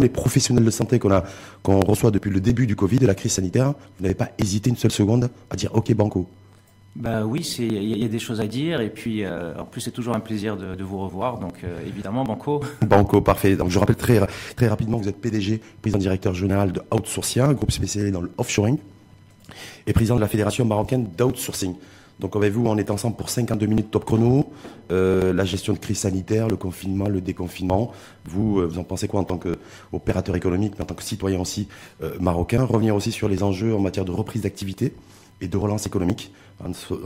les professionnels de santé qu'on a, qu'on reçoit depuis le début du Covid, de la crise sanitaire, vous n'avez pas hésité une seule seconde à dire OK Banco. Bah oui, il y, a des choses à dire et puis euh, en plus c'est toujours un plaisir de, vous revoir. Donc euh, évidemment Banco. Banco, parfait. Donc je rappelle très très rapidement que vous êtes PDG, président directeur général de Outsourcing, un groupe spécialisé dans le offshoring, et président de la fédération marocaine d'outsourcing. Donc avec vous, on est ensemble pour 52 minutes top chrono. Euh, la gestion de crise sanitaire, le confinement, le déconfinement. Vous, euh, vous en pensez quoi en tant qu'opérateur économique, mais en tant que citoyen aussi euh, marocain? Revenir aussi sur les enjeux en matière de reprise d'activité et de relance économique,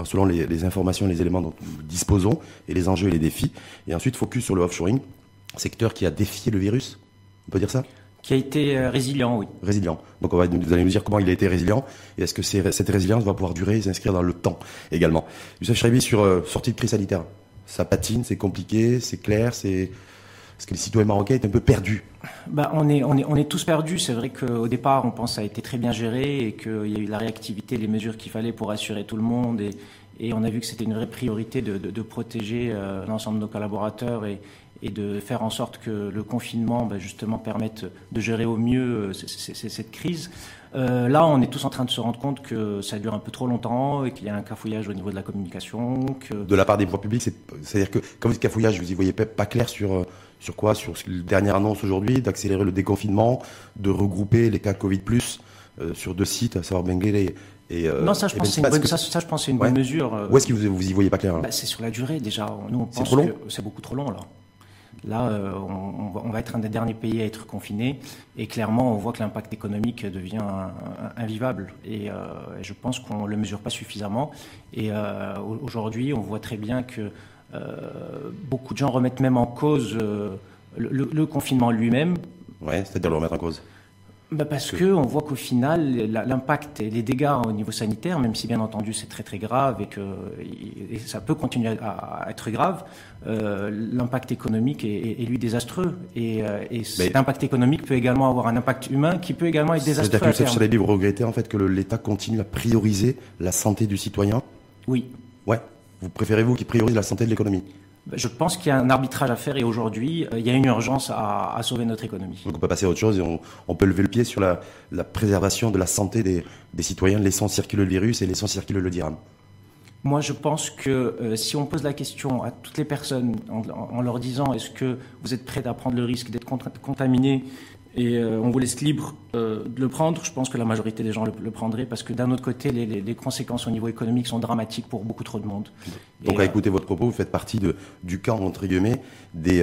selon les, les informations et les éléments dont nous disposons, et les enjeux et les défis. Et ensuite, focus sur le offshoring, secteur qui a défié le virus. On peut dire ça? Qui a été euh, résilient, oui. Résilient. Donc on va, vous allez nous dire comment il a été résilient et est-ce que cette résilience va pouvoir durer et s'inscrire dans le temps également. Youssef sur euh, sortie de crise sanitaire, ça patine, c'est compliqué, c'est clair, c'est... Est-ce que les citoyens marocains est un peu perdus bah, on, est, on, est, on est tous perdus. C'est vrai qu'au départ, on pense que ça a été très bien géré et qu'il y a eu la réactivité, les mesures qu'il fallait pour assurer tout le monde. Et, et on a vu que c'était une vraie priorité de, de, de protéger euh, l'ensemble de nos collaborateurs et, et de faire en sorte que le confinement bah, justement permette de gérer au mieux euh, cette crise. Euh, là, on est tous en train de se rendre compte que ça dure un peu trop longtemps et qu'il y a un cafouillage au niveau de la communication. Que... De la part des pouvoirs publics, c'est-à-dire que quand vous dites cafouillage, vous y voyez pas clair sur euh, sur quoi? Sur la dernière annonce aujourd'hui d'accélérer le déconfinement, de regrouper les cas Covid plus sur deux sites, à savoir Benguele et, non, ça, je pense, c'est une, bonne, ça, ça, je pense c'est une bonne mesure. Où est-ce que vous, vous y voyez pas clair bah, C'est sur la durée déjà. Nous, on pense que c'est beaucoup trop long là. Là, euh, on, va être un des derniers pays à être confiné et clairement, on voit que l'impact économique devient invivable et, euh, je pense qu'on ne le mesure pas suffisamment. Et euh, aujourd'hui, on voit très bien que beaucoup de gens remettent même en cause le, confinement lui-même. Oui, c'est-à-dire le remettre en cause bah Parce que on voit qu'au final, l'impact et les dégâts au niveau sanitaire, même si bien entendu c'est très très grave et que ça peut continuer à, être grave, euh, l'impact économique est, lui désastreux. Et, euh, et cet impact économique peut également avoir un impact humain qui peut également être désastreux. C'est-à-dire que vous vous regrettez en fait que l'État continue à prioriser la santé du citoyen? Oui. Ouais. Vous préférez vous qui priorise la santé de l'économie? Je pense qu'il y a un arbitrage à faire et aujourd'hui, euh, il y a une urgence à, sauver notre économie. Donc on peut passer à autre chose et on, peut lever le pied sur la, préservation de la santé des, citoyens, laissant circuler le virus et laissant circuler le dirham. Moi, je pense que euh, si on pose la question à toutes les personnes en, leur disant est-ce que vous êtes prêts à prendre le risque d'être contaminé et euh, on vous laisse libre euh, de le prendre. Je pense que la majorité des gens le, le prendraient parce que d'un autre côté, les, les, les, conséquences au niveau économique sont dramatiques pour beaucoup trop de monde. Donc, à euh, écouter votre propos, vous faites partie de, du camp, entre guillemets, des,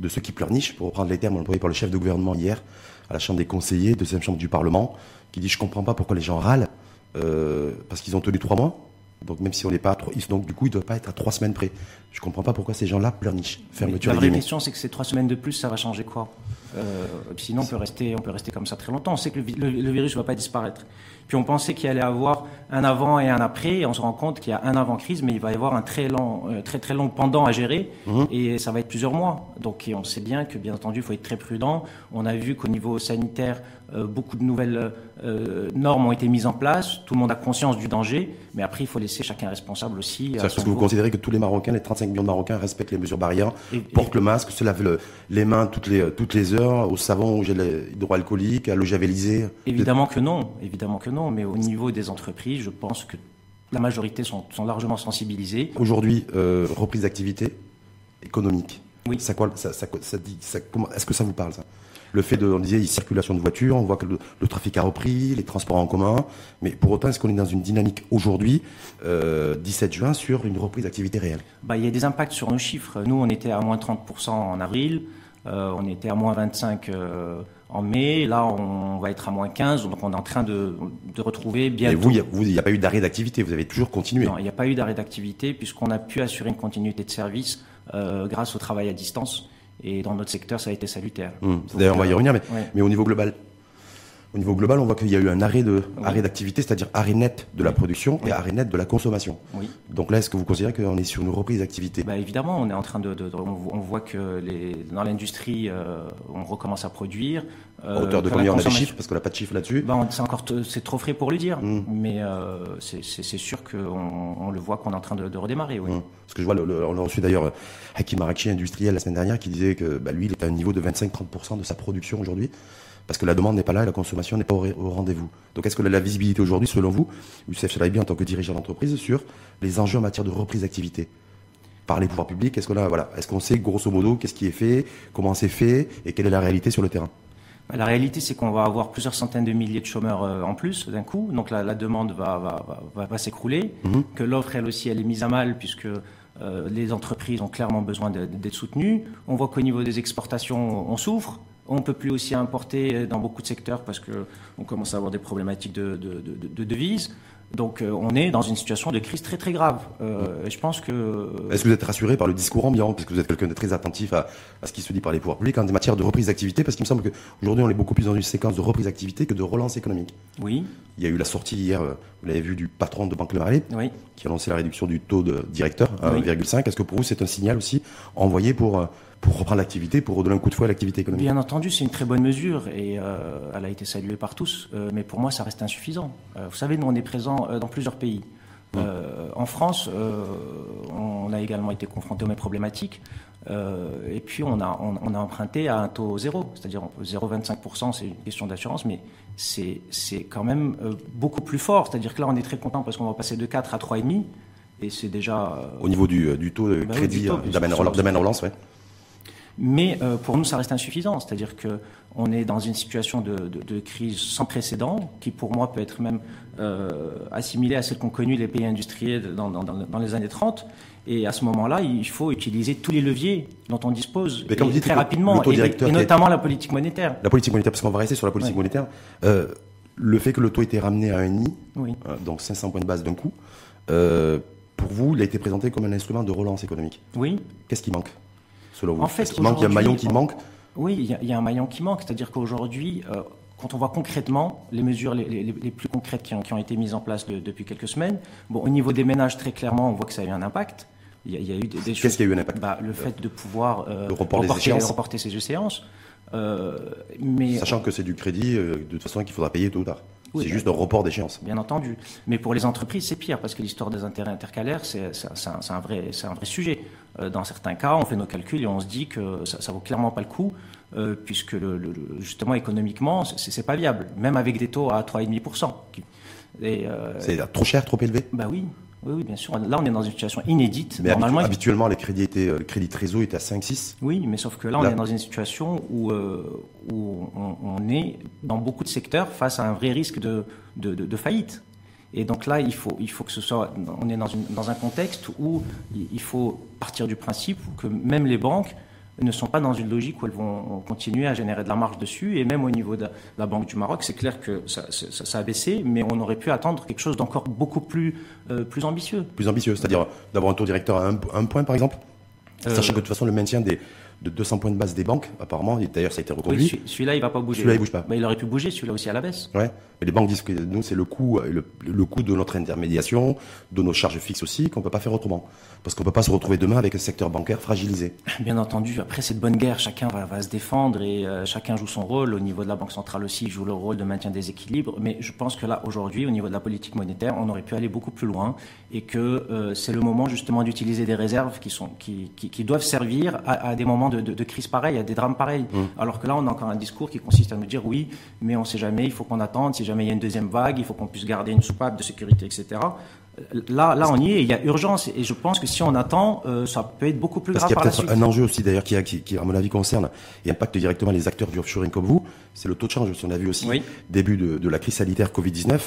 de ceux qui pleurnichent, pour reprendre les termes employés par le chef de gouvernement hier à la Chambre des conseillers, deuxième chambre du Parlement, qui dit Je comprends pas pourquoi les gens râlent, parce qu'ils ont tenu trois mois. Donc même si on n'est pas à trois, donc du coup ils ne doivent pas être à trois semaines près. Je comprends pas pourquoi ces gens-là pleurnichent. Fermeture. La vraie question c'est que ces trois semaines de plus, ça va changer quoi? Sinon on peut rester, on peut rester comme ça très longtemps. On sait que le, virus ne va pas disparaître. Puis on pensait qu'il allait avoir un avant et un après, et on se rend compte qu'il y a un avant crise, mais il va y avoir un très long, euh, très très long pendant à gérer, mhm. et ça va être plusieurs mois. Donc on sait bien que bien entendu il faut être très prudent. On a vu qu'au niveau sanitaire, euh, beaucoup de nouvelles euh, normes ont été mises en place, tout le monde a conscience du danger, mais après il faut laisser chacun responsable aussi. Est-ce que vous considérez que tous les Marocains, les 35 millions de Marocains respectent les mesures barrières, portent le masque, se lavent les mains toutes les, toutes les heures, au savon, au gel hydroalcoolique, à l'eau javelisée Évidemment que non, évidemment que non, mais au niveau des entreprises, je pense que la majorité sont, sont largement sensibilisées. Aujourd'hui, euh, reprise d'activité économique. Oui. Ça, quoi, ça, ça, ça dit, ça, est-ce que ça vous parle ça? Le fait de, on disait, circulation de voitures, on voit que le, trafic a repris, les transports en commun, mais pour autant, est-ce qu'on est dans une dynamique aujourd'hui, euh, 17 juin, sur une reprise d'activité réelle? Bah, Il y a des impacts sur nos chiffres. Nous, on était à moins 30% en avril, euh, on était à moins 25% euh, en mai, là on va être à moins 15, donc on est en train de, de retrouver bien. Et vous, il n'y a, pas eu d'arrêt d'activité, vous avez toujours continué Non, il n'y a pas eu d'arrêt d'activité puisqu'on a pu assurer une continuité de service euh, grâce au travail à distance. Et dans notre secteur, ça a été salutaire. Hum, d'ailleurs, on va y euh, revenir, mais, mais au niveau global Au niveau global, on voit qu'il y a eu un arrêt de arrêt d'activité, c'est-à-dire arrêt net de la production et arrêt net de la consommation. Oui. Donc là, est-ce que vous considérez qu'on est sur une reprise d'activité? Bah Évidemment, on est en train de, de, de on, voit que les, dans l'industrie, euh, on recommence à produire. Euh, à hauteur de combien on a des chiffres? Parce qu'on n'a pas de chiffres là-dessus. Bah, c'est encore c'est trop frais pour le dire, mm. mais euh, c'est sûr qu'on on le voit qu'on est en train de, de redémarrer. Oui. Mm. Parce que je vois, le, on a reçu d'ailleurs Hakim Arachi, industriel, la semaine dernière, qui disait que bah, lui, il est à un niveau de 25-30% de sa production aujourd'hui parce que la demande n'est pas là et la consommation n'est pas au, rendez-vous. Donc est-ce que la, visibilité aujourd'hui, selon vous, Youssef Chalabi en tant que dirigeant d'entreprise, sur les enjeux en matière de reprise d'activité par les pouvoirs publics Est-ce qu'on voilà, est-ce qu'on sait grosso modo qu'est-ce qui est fait, comment c'est fait et quelle est la réalité sur le terrain? La réalité, c'est qu'on va avoir plusieurs centaines de milliers de chômeurs euh, en plus d'un coup, donc la, demande va, va, va, s'écrouler, mhm. que l'offre, elle aussi, elle est mise à mal puisque euh, les entreprises ont clairement besoin d'être soutenues. On voit qu'au niveau des exportations, on souffre. On ne peut plus aussi importer dans beaucoup de secteurs parce qu'on commence à avoir des problématiques de, de devises. Donc euh, on est dans une situation de crise très très grave. Euh, je pense que. Est-ce que vous êtes rassuré par le discours ambiant, parce que vous êtes quelqu'un de très attentif à, ce qui se dit par les pouvoirs publics en matière de reprise d'activité, parce qu'il me semble qu'aujourd'hui on est beaucoup plus dans une séquence de reprise d'activité que de relance économique. Oui. Il y a eu la sortie hier, euh, vous l'avez vu, du patron de Banque Le oui. qui a annoncé la réduction du taux de directeur à 1,5. Est-ce que pour vous c'est un signal aussi envoyé pour pour reprendre l'activité, pour redonner un coup de fouet à l'activité économique Bien entendu, c'est une très bonne mesure et euh, elle a été saluée par tous, euh, mais pour moi, ça reste insuffisant. Euh, vous savez, nous, on est présent dans plusieurs pays. en France, on a également été confronté aux mêmes problématiques. et puis, on a, on, a emprunté à un taux zéro, c'est-à-dire 0,25%, c'est une question d'assurance, mais c'est quand même beaucoup plus fort. C'est-à-dire que là, on est très content parce qu'on va passer de 4 à 3,5%. Et c'est déjà. Au niveau du, du taux de bah crédit oui, d'amène relance, ouais. Mais euh, pour nous, ça reste insuffisant. C'est-à-dire que on est dans une situation de, de, de, crise sans précédent, qui pour moi peut être même euh, assimilée à celle qu'ont connue les pays industriels dans, dans, dans, les années 30. Et à ce moment-là, il faut utiliser tous les leviers dont on dispose Mais comme vous dites, très rapidement, et, et, notamment la politique monétaire. La politique monétaire, parce qu'on va rester sur la politique monétaire. Euh, le fait que le taux ait été ramené à un nid, oui. Donc 500 points de base d'un coup, pour vous, il a été présenté comme un instrument de relance économique. Oui. Qu'est-ce qui manque? Selon En fait, il, manque, il y a un maillon qui manque Oui, il y, a, un maillon qui manque. C'est-à-dire qu'aujourd'hui, euh, quand on voit concrètement les mesures les, plus concrètes qui ont, été mises en place depuis quelques semaines, bon, au niveau des ménages, très clairement, on voit que ça a eu un impact. Il y a, eu des, choses. Qu'est-ce qui a eu un impact bah, Le fait de pouvoir euh, reporter, reporter, ces échéances. Euh, mais, Sachant que c'est du crédit, de toute façon, qu'il faudra payer tôt ou tard. C'est juste un report d'échéance. Bien entendu. Mais pour les entreprises, c'est pire, parce que l'histoire des intérêts intercalaires, c'est un, un, vrai, un vrai sujet. Euh, dans certains cas, on fait nos calculs et on se dit que ça, ça vaut clairement pas le coup, euh, puisque le, justement économiquement, c'est pas viable, même avec des taux à 3,5%. Euh, c'est trop cher, trop élevé? Bah oui, oui, bien sûr. Là, on est dans une situation inédite. Mais Normalement, habituellement, les crédits étaient, le crédit trésor était à 5-6. Oui, mais sauf que là, on est dans une situation où, où on, est dans beaucoup de secteurs face à un vrai risque de, de, de faillite. Et donc là, il faut, il faut que ce soit, on est dans, une, dans un contexte où il faut partir du principe que même les banques ne sont pas dans une logique où elles vont continuer à générer de la marge dessus. Et même au niveau de la Banque du Maroc, c'est clair que ça, ça, a baissé, mais on aurait pu attendre quelque chose d'encore beaucoup plus, euh, plus ambitieux. Plus ambitieux, c'est-à-dire d'avoir un taux directeur à un, point, par exemple? Euh, Sachant que de toute façon, le maintien des, de 200 points de base des banques, apparemment. D'ailleurs, ça a été reconduit. Oui, celui-là, il va pas bouger. Celui-là, il bouge pas. Mais il aurait pu bouger, celui-là aussi à la baisse. Ouais. Mais les banques disent que nous, c'est le coût, le, le coût de notre intermédiation, de nos charges fixes aussi, qu'on peut pas faire autrement. Parce qu'on peut pas se retrouver demain avec un secteur bancaire fragilisé. Bien entendu. Après cette bonne guerre, chacun va, va se défendre et euh, chacun joue son rôle. Au niveau de la Banque centrale aussi, joue le rôle de maintien des équilibres. Mais je pense que là, aujourd'hui, au niveau de la politique monétaire, on aurait pu aller beaucoup plus loin et que euh, c'est le moment justement d'utiliser des réserves qui sont, qui, qui, qui doivent servir à, à des moments de, de, de crise pareille, à des drames pareils. Mmh. Alors que là, on a encore un discours qui consiste à nous dire oui, mais on sait jamais, il faut qu'on attende. Si jamais il y a une deuxième vague, il faut qu'on puisse garder une soupape de sécurité, etc. Là, là, on y est. Il y a urgence, et je pense que si on attend, euh, ça peut être beaucoup plus Parce grave. Parce qu'il y a peut-être un enjeu aussi d'ailleurs qui, qui, qui, à mon avis, concerne et impacte directement les acteurs du offshoring comme vous. C'est le taux de change. Si on a vu aussi début de, de, la crise sanitaire Covid-19,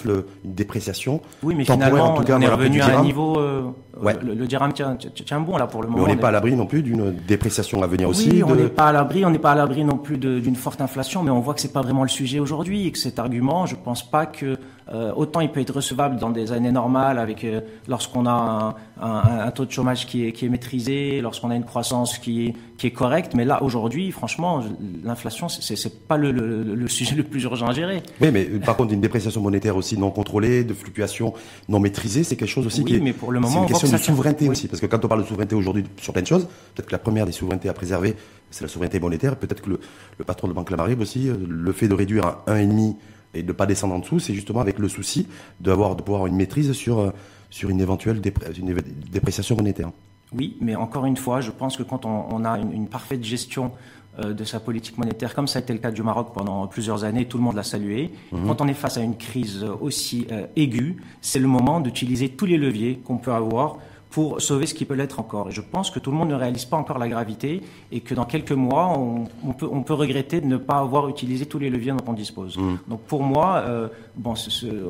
une dépréciation. Oui, mais finalement, en tout cas, on est revenu à un niveau. Euh, ouais. le, le, dirham tient, tient, bon là pour le moment. Mais on n'est pas à l'abri non plus d'une dépréciation à venir oui, aussi. on n'est pas à l'abri. On n'est pas à l'abri non plus d'une forte inflation, mais on voit que c'est pas vraiment le sujet aujourd'hui et que cet argument, je pense pas que euh, autant il peut être recevable dans des années normales avec euh, lorsqu'on a un, taux de chômage qui est, qui est maîtrisé, lorsqu'on a une croissance qui est, qui est correcte. Mais là, aujourd'hui, franchement, l'inflation, c'est, pas le, le, sujet le plus urgent à gérer. Oui, mais par contre, une dépréciation monétaire aussi non contrôlée, de fluctuation non maîtrisée, c'est quelque chose aussi qui est, mais pour le moment, c'est une question de souveraineté aussi. Parce que quand on parle de souveraineté aujourd'hui sur plein de choses, peut-être que la première des souverainetés à préserver, c'est la souveraineté monétaire. Peut-être que le, le patron de Banque Lamarribe aussi, euh, le fait de réduire à 1,5 et de ne pas descendre en dessous, c'est justement avec le souci d'avoir de pouvoir une maîtrise sur euh, sur une éventuelle dépréciation monétaire. Oui, mais encore une fois, je pense que quand on, a une, parfaite gestion euh, de sa politique monétaire, comme ça a été le cas du Maroc pendant plusieurs années, tout le monde l'a salué. Mhm. Quand on est face à une crise aussi aiguë, c'est le moment d'utiliser tous les leviers qu'on peut avoir pour sauver ce qui peut l'être encore. Et je pense que tout le monde ne réalise pas encore la gravité et que dans quelques mois, on, peut, on peut regretter de ne pas avoir utilisé tous les leviers dont on dispose. Mm. Donc pour moi, euh, bon,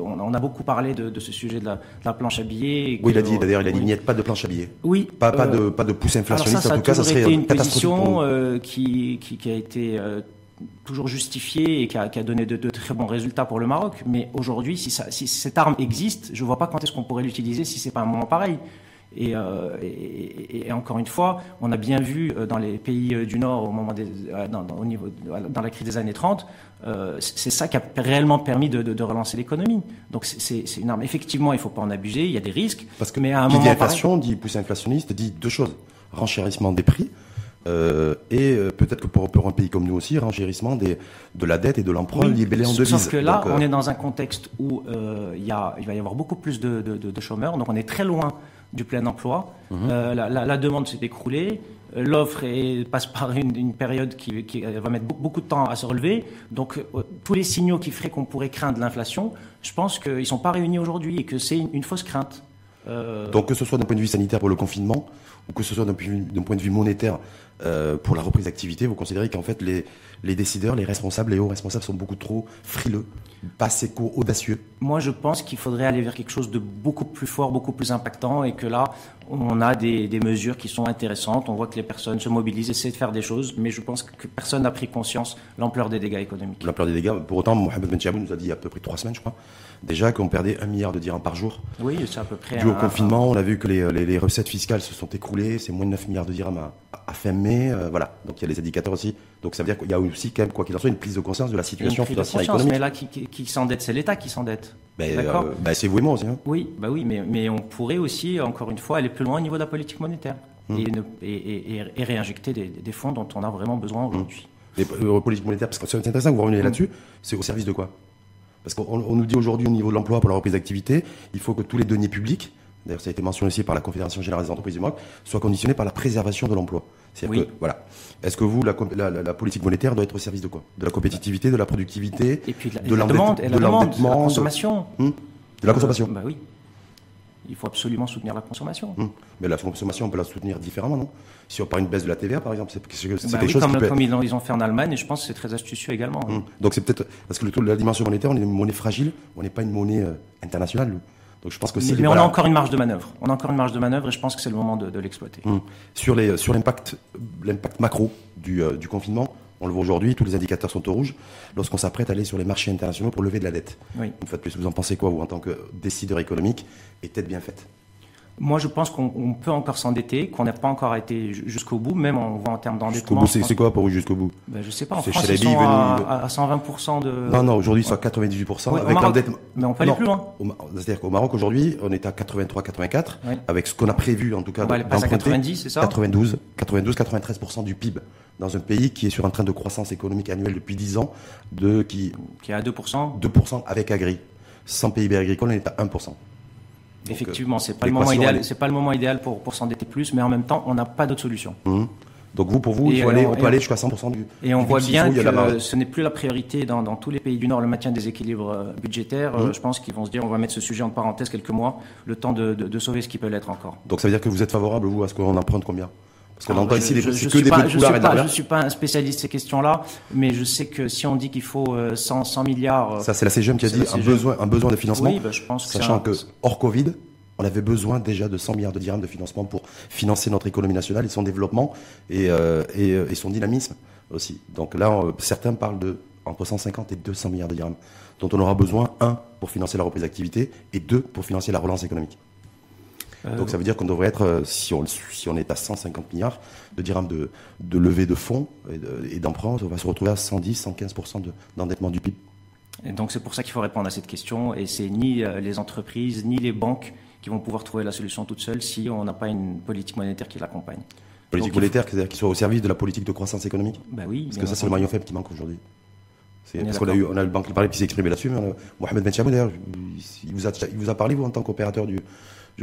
on, a beaucoup parlé de, ce sujet de la, planche à billets. Oui, il a dit, d'ailleurs, il a dit, il n'y a pas de planche à billets. Oui. Pas, pas, de, euh, pas de pousse inflationniste, en tout cas, ça serait une position euh, qui, qui, a été toujours justifiée et qui a, qui a donné de, de, très bons résultats pour le Maroc. Mais aujourd'hui, si, si cette arme existe, je ne vois pas quand est-ce qu'on pourrait l'utiliser si c'est pas un moment pareil. Euh, et, et, encore une fois, on a bien vu euh, dans les pays euh, du Nord au moment des, dans, au niveau, dans la crise des années 30, c'est ça qui a réellement permis de, de, de relancer l'économie. Donc c'est une arme. Effectivement, il ne faut pas en abuser. Il y a des risques. Parce que mais à un qui moment dit inflation, dit poussée inflationniste, dit deux choses renchérissement des prix. Euh, et peut-être que pour, pour, un pays comme nous aussi, renchérissement des, de la dette et de l'emprunt oui, libellé en devises. Sauf que là, on est dans un contexte où il, y a, il va y avoir beaucoup plus de, chômeurs, donc on est très loin du plein emploi. Mhm. Euh, la, demande s'est écroulée. Euh, l'offre passe par une, période qui, va mettre beaucoup de temps à se relever. Donc, euh, tous les signaux qui feraient qu'on pourrait craindre l'inflation, je pense qu'ils ne sont pas réunis aujourd'hui et que c'est une, fausse crainte. Donc, que ce soit d'un point de vue sanitaire pour le confinement ou que ce soit d'un point de vue monétaire pour la reprise d'activité, vous considérez qu'en fait, les, les décideurs, les responsables, les hauts responsables sont beaucoup trop frileux, pas assez audacieux Moi, je pense qu'il faudrait aller vers quelque chose de beaucoup plus fort, beaucoup plus impactant, et que là, on a des, des mesures qui sont intéressantes. On voit que les personnes se mobilisent, essaient de faire des choses, mais je pense que personne n'a pris conscience l'ampleur des dégâts économiques. L'ampleur des dégâts. Pour autant, Mohamed Ben nous a dit il y a à peu près trois semaines, je crois, déjà qu'on perdait un milliard de dirhams par jour. Oui, c'est à peu près. Dû au confinement, on a vu que les, les, recettes fiscales se sont écroulées. C'est moins de 9 milliards de dirhams à, à fin mai. Euh, voilà. Donc il y a les indicateurs aussi. Donc ça veut dire qu'il y a aussi, quand même, quoi qu'il en soit, une prise de conscience de la situation financière et économique. Mais là, qui, qui, s'endette, c'est l'État qui s'endette. Ben, euh, ben, c'est vous et moi aussi. Hein. Oui, bah oui, mais, mais on pourrait aussi, encore une fois, aller plus loin au niveau de la politique monétaire hum. et, et, réinjecter des, des, fonds dont on a vraiment besoin hum. aujourd'hui. Les euh, politique monétaire, parce que c'est intéressant que vous reveniez hum. là-dessus, c'est au service de quoi? Parce qu'on nous dit aujourd'hui au niveau de l'emploi pour la reprise d'activité, il faut que tous les deniers publics d'ailleurs ça a été mentionné aussi par la Confédération Générale des Entreprises du Maroc, soit conditionné par la préservation de l'emploi. Oui. Que, voilà. Est-ce que vous, la, la, politique monétaire doit être au service de quoi? De la compétitivité, de la productivité, et puis de la, demande, de la, consommation. Hmm? De, la consommation. bah oui. Il faut absolument soutenir la consommation. Hmm. Mais la consommation, on peut la soutenir différemment, non? Si on parle une baisse de la TVA, par exemple, c'est quelque bah chose comme, comme ils, ont, fait en Allemagne, et je pense que c'est très astucieux également. Hmm. Donc c'est peut-être parce que le taux de la dimension monétaire, on est une monnaie fragile, on n'est pas une monnaie euh, internationale. Donc je pense que mais, on a encore une marge de manœuvre. On a encore une marge de manœuvre et je pense que c'est le moment de, l'exploiter. Hum. Sur les sur l'impact l'impact macro du, euh, du confinement, on le voit aujourd'hui, tous les indicateurs sont au rouge. Lorsqu'on s'apprête à aller sur les marchés internationaux pour lever de la dette. Oui. Une fois de plus, vous en pensez quoi vous en tant que décideur économique et tête bien faite? Moi, je pense qu'on peut encore s'endetter, qu'on n'a pas encore été jusqu'au bout, même on voit en termes d'endettement. C'est quoi pour vous jusqu'au bout? Ben, Je sais pas. En France, ils sont à, à, 120% de. Non, non, aujourd'hui, ils sont à 98% avec l'endettement. Mais on peut aller plus loin. C'est-à-dire qu'au Maroc, aujourd'hui, on est à 83-84, avec ce qu'on a prévu, en tout cas, on va aller à 90, c'est ça? 92, 92, 93% du PIB dans un pays qui est sur un train de croissance économique annuelle depuis 10 ans, de qui qui est à 2%. 2% avec agri. Sans PIB agricole, on est à 1%. Effectivement, c'est pas le moment idéal. C'est pas le moment idéal pour, pour s'endetter plus, mais en même temps, on n'a pas d'autre solution. Mmh. Donc vous, pour vous, il faut aller, on peut aller jusqu'à 100% du. Et on voit bien que ce n'est plus la priorité dans, dans, tous les pays du Nord, le maintien des équilibres euh, budgétaires. Mmh. Je pense qu'ils vont se dire, on va mettre ce sujet en parenthèse quelques mois, le temps de, de, de sauver ce qui peut l'être encore. Donc ça veut dire que vous êtes favorable, vous, à ce qu'on emprunte combien? Parce que ah, ici, je, que des pas, je ne suis pas un spécialiste de ces questions-là, mais je sais que si on dit qu'il faut 100, euh, 100 milliards. Euh, ça, c'est la CGM qui a dit un besoin, un besoin de financement. Oui, bah, je pense que sachant que hors Covid, on avait besoin déjà de 100 milliards de dirhams de financement pour financer notre économie nationale et son développement et, euh, et, son dynamisme aussi. Donc là, certains parlent de entre 150 et 200 milliards de dirhams, dont on aura besoin, un, pour financer la reprise d'activité, et deux, pour financer la relance économique. Donc ça veut dire qu'on devrait être, si on, si on est à 150 milliards de dirhams de, de levée de fonds et d'emprunt, on va se retrouver à 110, 115% d'endettement du PIB. Et donc c'est pour ça qu'il faut répondre à cette question. Et c'est ni les entreprises, ni les banques qui vont pouvoir trouver la solution toute seule si on n'a pas une politique monétaire qui l'accompagne. Politique monétaire, c'est-à-dire qui soit au service de la politique de croissance économique bah oui. Parce que ça, c'est le maillon faible qui manque aujourd'hui. Parce qu'on a eu, on a le banque qui s'est exprimé là-dessus, mais Mohamed Ben d'ailleurs, il vous, a, il vous a parlé, vous, en tant qu'opérateur du,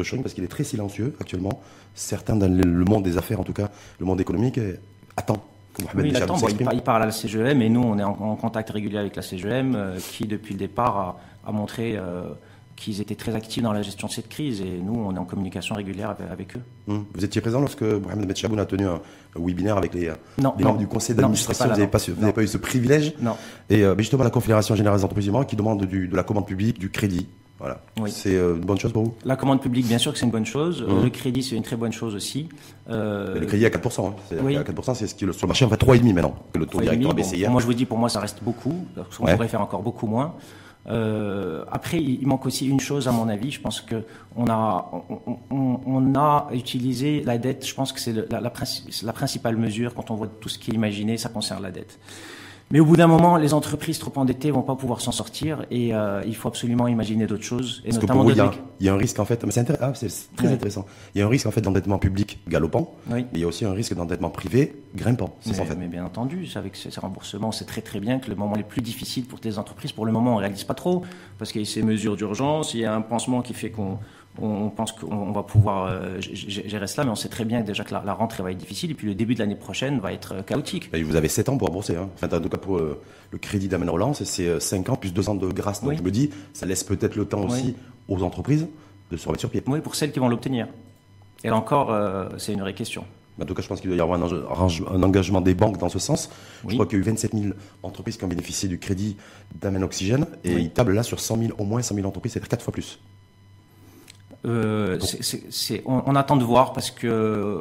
du parce qu'il est très silencieux actuellement. Certains dans le monde des affaires, en tout cas, le monde économique, attend oui, il, attend, il, parle à la CGM et nous, on est en, contact régulier avec la CGM euh, qui, depuis le départ, a, montré euh, qu'ils étaient très actifs dans la gestion de cette crise et nous, on est en communication régulière avec, eux. Hum. Vous étiez présent lorsque Mohamed Chaboun a tenu un, webinaire avec les, membres du conseil d'administration? Vous n'avez pas, eu ce privilège? Non. Et euh, justement, la Confédération Générale des Entreprises qui demande de la commande publique, du crédit. Voilà. C'est euh, une bonne chose pour vous? La commande publique, bien sûr que c'est une bonne chose. Hum. Le crédit, c'est une très bonne chose aussi. Euh... Le crédit à 4%. Hein. Oui. À 4%, c'est ce qui sur le marché, on va 3,5 maintenant, que le taux directeur a Moi, je vous dis, pour moi, ça reste beaucoup. On pourrait faire encore beaucoup moins. Euh, après, il manque aussi une chose à mon avis. Je pense que on a, on, on a utilisé la dette. Je pense que c'est la, la, la, principale mesure quand on voit tout ce qui est imaginé, ça concerne la dette. Mais au bout d'un moment, les entreprises trop endettées vont pas pouvoir s'en sortir et euh, il faut absolument imaginer d'autres choses. Et notamment que pour il, y a, un risque en fait, mais c'est ah, très intéressant. Il y a un risque en fait d'endettement public galopant. Oui. il y a aussi un risque d'endettement privé grimpant. Mais, en fait. mais bien entendu, avec ces, remboursements, c'est très très bien que le moment les plus difficiles pour les entreprises, pour le moment, on réalise pas trop parce qu'il y a ces mesures d'urgence, il y a un pansement qui fait qu'on on pense qu'on va pouvoir euh, gérer cela, mais on sait très bien déjà que la, rentrée va être difficile et puis le début de l'année prochaine va être euh, chaotique. Et vous avez 7 ans pour rembourser. Hein. en tout cas, pour euh, le crédit d'Amen Relance, c'est 5 ans plus 2 ans de grâce. Donc je me dis, ça laisse peut-être le temps aussi aux entreprises de se remettre sur pied. Oui, pour celles qui vont l'obtenir. Et là encore, c'est une vraie question. En tout cas, je pense qu'il doit y avoir un, engagement des banques dans ce sens. Je crois qu'il y a eu 27 000 entreprises qui ont bénéficié du crédit d'Amen Oxygène et ils tablent là sur 100 000, au moins 100 000 entreprises, c'est-à-dire 4 fois plus. Euh, on, attend de voir parce qu'il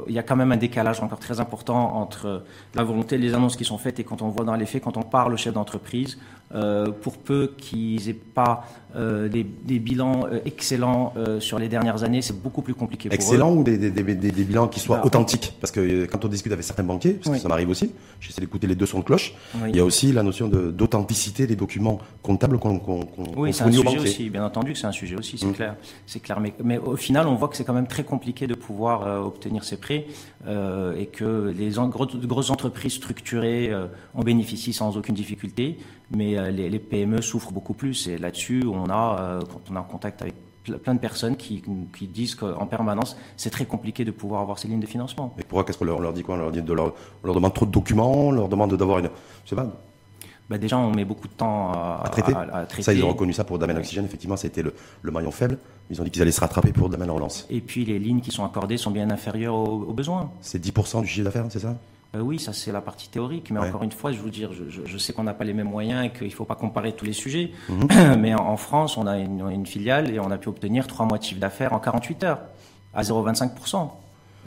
il y a quand même un décalage encore très important entre la volonté, les annonces qui sont faites et quand on voit dans les faits, quand on parle au chef d'entreprise, euh, pour peu qu'ils aient pas euh, des, bilans euh, excellents sur les dernières années, c'est beaucoup plus compliqué. Excellents ou des, bilans qui soient bah, authentiques? Parce que quand on discute avec certains banquiers, parce que ça m'arrive aussi, j'essaie d'écouter les deux sons de cloche, il y a aussi la notion d'authenticité des documents comptables qu'on qu Oui, c'est un sujet aussi, bien entendu que c'est un sujet aussi, c'est mm. clair. C'est clair. Mais, mais, au final, on voit que c'est quand même très compliqué de pouvoir obtenir ces prêts et que les grosses entreprises structurées en bénéficient sans aucune difficulté mais euh, les, PME souffrent beaucoup plus. Et là-dessus, on a, euh, quand on est en contact avec plein de personnes qui, qui disent qu'en permanence, c'est très compliqué de pouvoir avoir ces lignes de financement. Et pourquoi Qu'est-ce qu'on leur, dit quoi? On leur, dit de leur, leur, demande trop de documents, on leur demande d'avoir une... Je sais pas. Bah déjà, on met beaucoup de temps à, traiter. Ça, ils ont reconnu ça pour Damien Oxygène. Effectivement, c'était le, le, maillon faible. Ils ont dit qu'ils allaient se rattraper pour Damien Relance. Et puis, les lignes qui sont accordées sont bien inférieures aux besoins. C'est 10% du chiffre d'affaires, c'est ça? Euh, oui, ça c'est la partie théorique, mais encore une fois, je vous dire, je, sais qu'on n'a pas les mêmes moyens et qu'il ne faut pas comparer tous les sujets, mhm. mais en, France, on a une, filiale et on a pu obtenir trois mois de chiffre d'affaires en 48 heures, à 0,25%.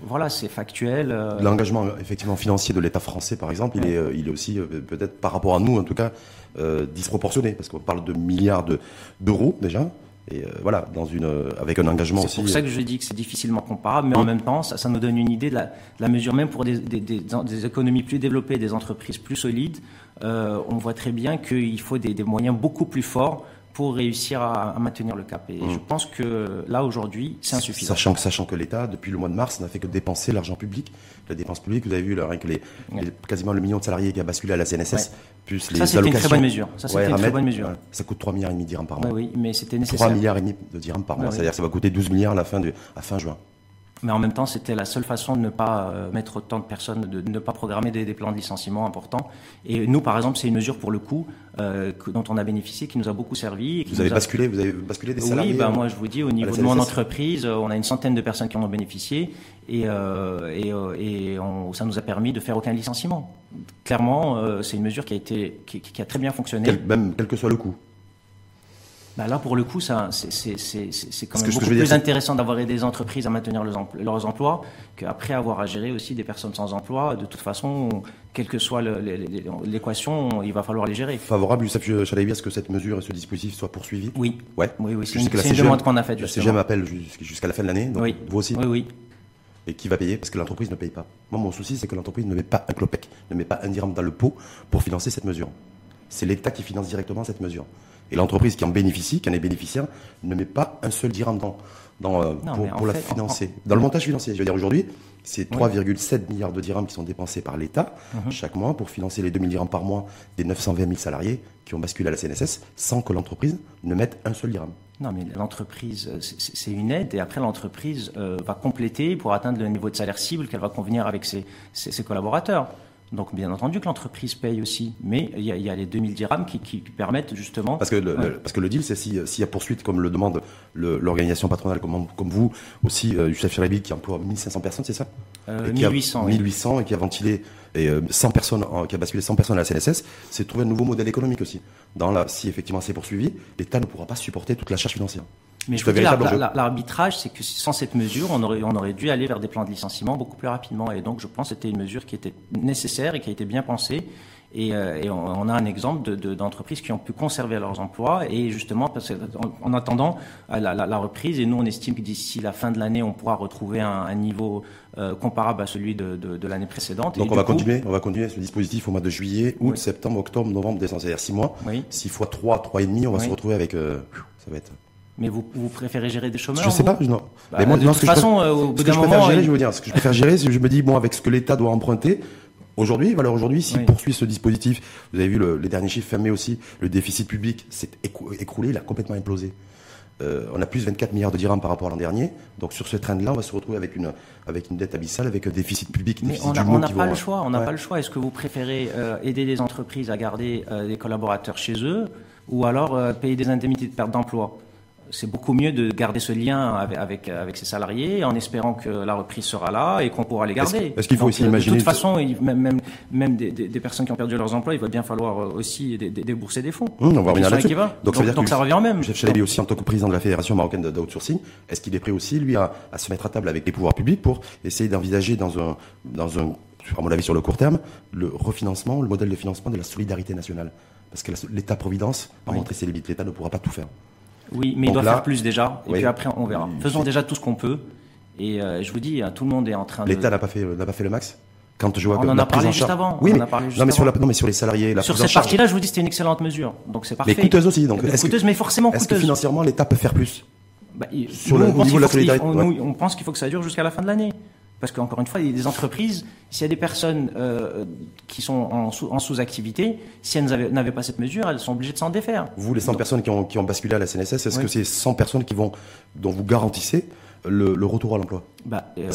Voilà, c'est factuel. Euh. L'engagement effectivement financier de l'État français, par exemple, il, est, euh, il est aussi peut-être par rapport à nous, en tout cas, disproportionné, parce qu'on parle de milliards d'euros déjà. Et euh, voilà, dans une, euh, avec un engagement aussi. C'est pour ça que je dis que c'est difficilement comparable, mais en même temps, ça, ça, nous donne une idée de la, de la mesure, même pour des, des, des, des, économies plus développées, des entreprises plus solides. Euh, on voit très bien qu'il faut des, moyens beaucoup plus forts pour réussir à, à maintenir le cap. Et mmh. je pense que là, aujourd'hui, c'est insuffisant. Sachant que, sachant que l'État, depuis le mois de mars, n'a fait que dépenser l'argent public. La dépense publique, vous avez vu, là, que les, quasiment le million de salariés qui a basculé à la CNSS, plus les ça, c'était une très bonne mesure. Ça, c'était une très bonne mesure. ça coûte 3 milliards et demi de dirhams par mois. oui, mais c'était nécessaire. 3 milliards et demi de dirhams par mois. C'est-à-dire que ça va coûter 12 milliards à la fin, de, à fin juin. Mais en même temps, c'était la seule façon de ne pas euh, mettre autant de personnes, de ne pas programmer des, plans de licenciement importants. Et nous, par exemple, c'est une mesure pour le coup euh, dont on a bénéficié, qui nous a beaucoup servi. vous avez basculé, vous avez basculé des salariés. Oui, ben moi je vous dis, au niveau de mon entreprise, euh, on a une centaine de personnes qui en ont bénéficié, et, et, et ça nous a permis de faire aucun licenciement. Clairement, c'est une mesure qui a été, qui, a très bien fonctionné. même quel que soit le coût. Bah là, pour le coup, c'est quand même beaucoup plus intéressant d'avoir des entreprises à maintenir leurs, emplois, leurs emplois qu'après avoir à gérer aussi des personnes sans emploi. De toute façon, quelle que soit l'équation, il va falloir les gérer. Favorable, Youssef Chalabi, à ce que cette mesure et ce dispositif soient poursuivis? Oui. Ouais. Oui, oui. C'est une, demande qu'on a faite. La CGM appelle jusqu'à la fin de l'année, donc oui. vous aussi Oui, oui. Et qui va payer? Parce que l'entreprise ne paye pas. Moi, mon souci, c'est que l'entreprise ne met pas un clopec, ne met pas un dirham dans le pot pour financer cette mesure. C'est l'État qui finance directement cette mesure. Et l'entreprise qui en bénéficie, qui en est bénéficiaire, ne met pas un seul dirham dans, dans, euh, pour, la financer. Dans le montage financier, je veux dire aujourd'hui, c'est 3,7 milliards de dirhams qui sont dépensés par l'État mhm. chaque mois pour financer les 2 000 dirhams par mois des 920 000 salariés qui ont basculé à la CNSS sans que l'entreprise ne mette un seul dirham. Non, mais l'entreprise, c'est une aide et après l'entreprise euh, va compléter pour atteindre le niveau de salaire cible qu'elle va convenir avec ses, ses collaborateurs. Donc, bien entendu que l'entreprise paye aussi, mais il y a, il y a les 2000 dirhams qui, qui, permettent justement. Parce que le, parce que le deal, c'est s'il y a poursuite, comme le demande l'organisation patronale, comme, comme vous, aussi, euh, du chef Chirabi, qui emploie 1500 personnes, c'est ça? Euh, 1800. 1800 et qui a ventilé et 100 euh, personnes, qui a basculé 100 personnes à la CNSS, c'est trouver un nouveau modèle économique aussi. Dans la, si effectivement c'est poursuivi, l'État ne pourra pas supporter toute la charge financière. Mais je veux dire, l'arbitrage, c'est que sans cette mesure, on aurait, on aurait dû aller vers des plans de licenciement beaucoup plus rapidement. Et donc, je pense que c'était une mesure qui était nécessaire et qui a été bien pensée. Et, euh, et on, a un exemple d'entreprises de, qui ont pu conserver leurs emplois et justement parce en, attendant la, la, la, reprise et nous on estime que d'ici la fin de l'année on pourra retrouver un, un niveau euh, comparable à celui de, de, l'année précédente. Donc on va continuer, on va continuer ce dispositif au mois de juillet, août, septembre, octobre, novembre, décembre, c'est-à-dire six mois. Oui. 6 fois 3, 3 et demi, on va se retrouver avec euh, ça va être mais vous, vous préférez gérer des chômeurs Je sais pas, non. Bah, mais moi, de toute façon, euh, au bout d'un moment, gérer, je veux dire, ce que je préfère gérer, c'est que je me dis bon, avec ce que l'État doit emprunter, Aujourd'hui, alors aujourd'hui, s'il poursuit ce dispositif, vous avez vu le, les derniers chiffres fermés aussi, le déficit public s'est écroulé, il a complètement implosé. Euh, on a plus de 24 milliards de dirhams par rapport à l'an dernier. Donc sur ce trend-là, on va se retrouver avec une, avec une dette abyssale, avec un déficit public. Mais on n'a pas le choix. On n'a pas le choix. Est-ce que vous préférez euh, aider les entreprises à garder euh, des collaborateurs chez eux, ou alors payer des indemnités de perte d'emploi? C'est beaucoup mieux de garder ce lien avec, avec, ses salariés en espérant que la reprise sera là et qu'on pourra les garder. Est-ce qu'il faut aussi imaginer De toute façon, même, même, même des, des, personnes qui ont perdu leurs emplois, il va bien falloir euh, aussi débourser des fonds. Mmh, on va revenir là-dessus. Donc, donc, ça, donc ça revient en même. Chef Chalabi aussi, en tant que président de la Fédération marocaine d'outsourcing, est-ce qu'il est prêt aussi, lui, à, à, se mettre à table avec les pouvoirs publics pour essayer d'envisager dans un, dans un, à mon avis sur le court terme, le refinancement, le modèle de financement de la solidarité nationale? Parce que l'État-providence a montré ses limites. L'État ne pourra pas tout faire. Oui, mais il doit faire plus déjà, et puis après on verra. Faisons déjà tout ce qu'on peut, et euh, je vous dis, hein, tout le monde est en train de. L'État n'a pas fait, n'a pas fait le max. Quand je vois on en a parlé juste avant. Oui, on mais, non, mais sur la, non, mais sur les salariés, la sur cette partie-là, je vous dis, c'était une excellente mesure, donc c'est parfait. Mais coûteuse aussi, donc. Coûteuse, mais forcément coûteuse. Est-ce que financièrement l'État peut faire plus bah, Sur le niveau de la solidarité. On, pense qu'il faut que ça dure jusqu'à la fin de l'année. Parce qu'encore une fois, il y a des entreprises, s'il y a des personnes euh, qui sont en, sous-activité, si elles n'avaient pas cette mesure, elles sont obligées de s'en défaire. Vous, les 100 personnes qui ont, qui ont, basculé à la CNSS, est-ce que c'est 100 personnes qui vont, dont vous garantissez le, retour à l'emploi bah, euh,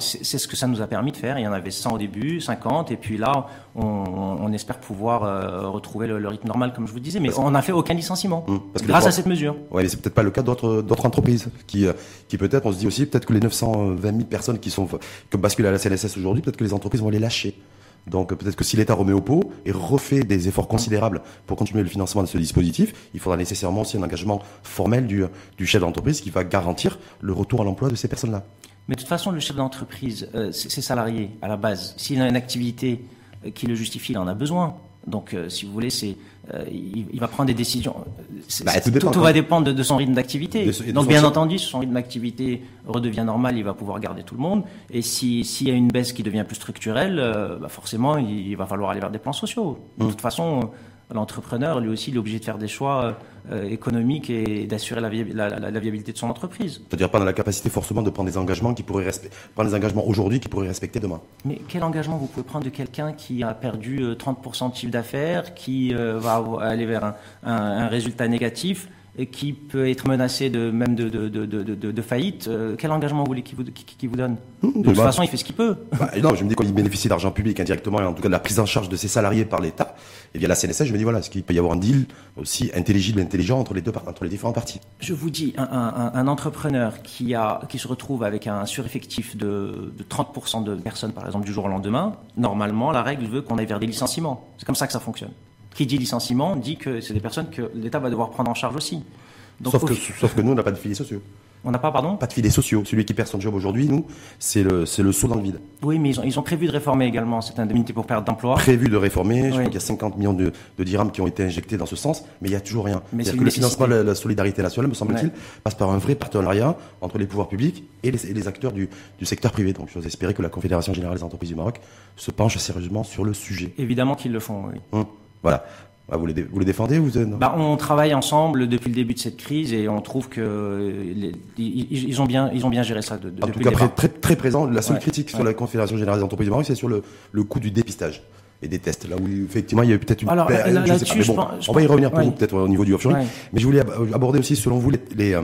C'est ce que ça nous a permis de faire. Il y en avait 100 au début, 50, et puis là, on, espère pouvoir euh, retrouver le, rythme normal, comme je vous disais. Mais on n'a fait aucun licenciement hum, grâce à cette mesure. Oui, mais c'est peut-être pas le cas d'autres entreprises qui, euh, qui peut-être, on se dit aussi, peut-être que les 920 000 personnes qui sont qui basculent à la CNSS aujourd'hui, peut-être que les entreprises vont les lâcher. Donc peut-être que si l'État remet au pot et refait des efforts considérables pour continuer le financement de ce dispositif, il faudra nécessairement aussi un engagement formel du, chef d'entreprise qui va garantir le retour à l'emploi de ces personnes-là. Mais de toute façon, le chef d'entreprise, euh, ses salariés, à la base, s'il a une activité euh, qui le justifie, il en a besoin. Donc, euh, si vous voulez, c'est, euh, il, va prendre des décisions. Bah, tout, va dépendre de, son rythme d'activité. Donc, bien entendu, si son rythme d'activité redevient normal, il va pouvoir garder tout le monde. Et s'il y a une baisse qui devient plus structurelle, euh, bah, forcément, il, va falloir aller vers des plans sociaux. De mmh. toute façon, l'entrepreneur, lui aussi, il est obligé de faire des choix euh, économiques et d'assurer la, viabilité de son entreprise. C'est-à-dire pas dans la capacité forcément de prendre des engagements qui pourraient prendre des engagements aujourd'hui qui pourraient respecter demain. Mais quel engagement vous pouvez prendre de quelqu'un qui a perdu 30% euh, de chiffre d'affaires, qui euh, va aller vers un, un résultat négatif qui peut être menacé de même de, de, de, de faillite, euh, quel engagement vous voulez qu'il vous, donne De toute bah, façon, il fait ce qu'il peut. Bah, non, je me dis qu'il bénéficie d'argent public indirectement, et en tout cas de la prise en charge de ses salariés par l'État, et via la CNSS, je me dis voilà, est-ce qu'il peut y avoir un deal aussi intelligible et intelligent entre les deux entre les différentes parties Je vous dis, un, un, un, entrepreneur qui a qui se retrouve avec un sureffectif de 30% de personnes, par exemple, du jour au lendemain, normalement, la règle veut qu'on aille vers des licenciements. C'est comme ça que ça fonctionne qui dit licenciement dit que c'est des personnes que l'État va devoir prendre en charge aussi. Donc, sauf, au que, fi- sauf que nous, on n'a pas de filets sociaux. On n'a pas, pardon? Pas de filets sociaux. Celui qui perd son job aujourd'hui, nous, c'est le, c'est le saut dans le vide. Oui, mais ils ont, ils ont prévu de réformer également cette indemnité pour perte d'emploi. Prévu de réformer. Je Oui. crois qu'il y a 50 millions de, de dirhams qui ont été injectés dans ce sens, mais il n'y a toujours rien. Mais C'est-à-dire c'est que le financement de la, la solidarité nationale, me semble-t-il, Ouais. passe par un vrai partenariat entre les pouvoirs publics et les, et les acteurs du, du secteur privé. Donc, j'ose espérer que la Confédération Générale des Entreprises du Maroc se penche sérieusement sur le sujet. Évidemment qu'ils le font, oui. Hum. Voilà. Ah, vous, les, dé- vous les défendez ou vous êtes- Bah, on travaille ensemble depuis le début de cette crise et on trouve que les- ils, ils ont bien, ils ont bien géré ça de, de- En tout cas, le très, présent. La seule Ouais. critique sur Ouais. la Confédération Générale des Entreprises du Maroc, c'est sur le, le coût du dépistage et des tests. Là où, effectivement, il y a eu peut-être une Alors, perte, là- je sais pas, mais bon, pense- on va y revenir pour ouais. vous, peut-être au niveau du offshoring. Ouais. Mais je voulais ab- aborder aussi, selon vous, les, les, euh,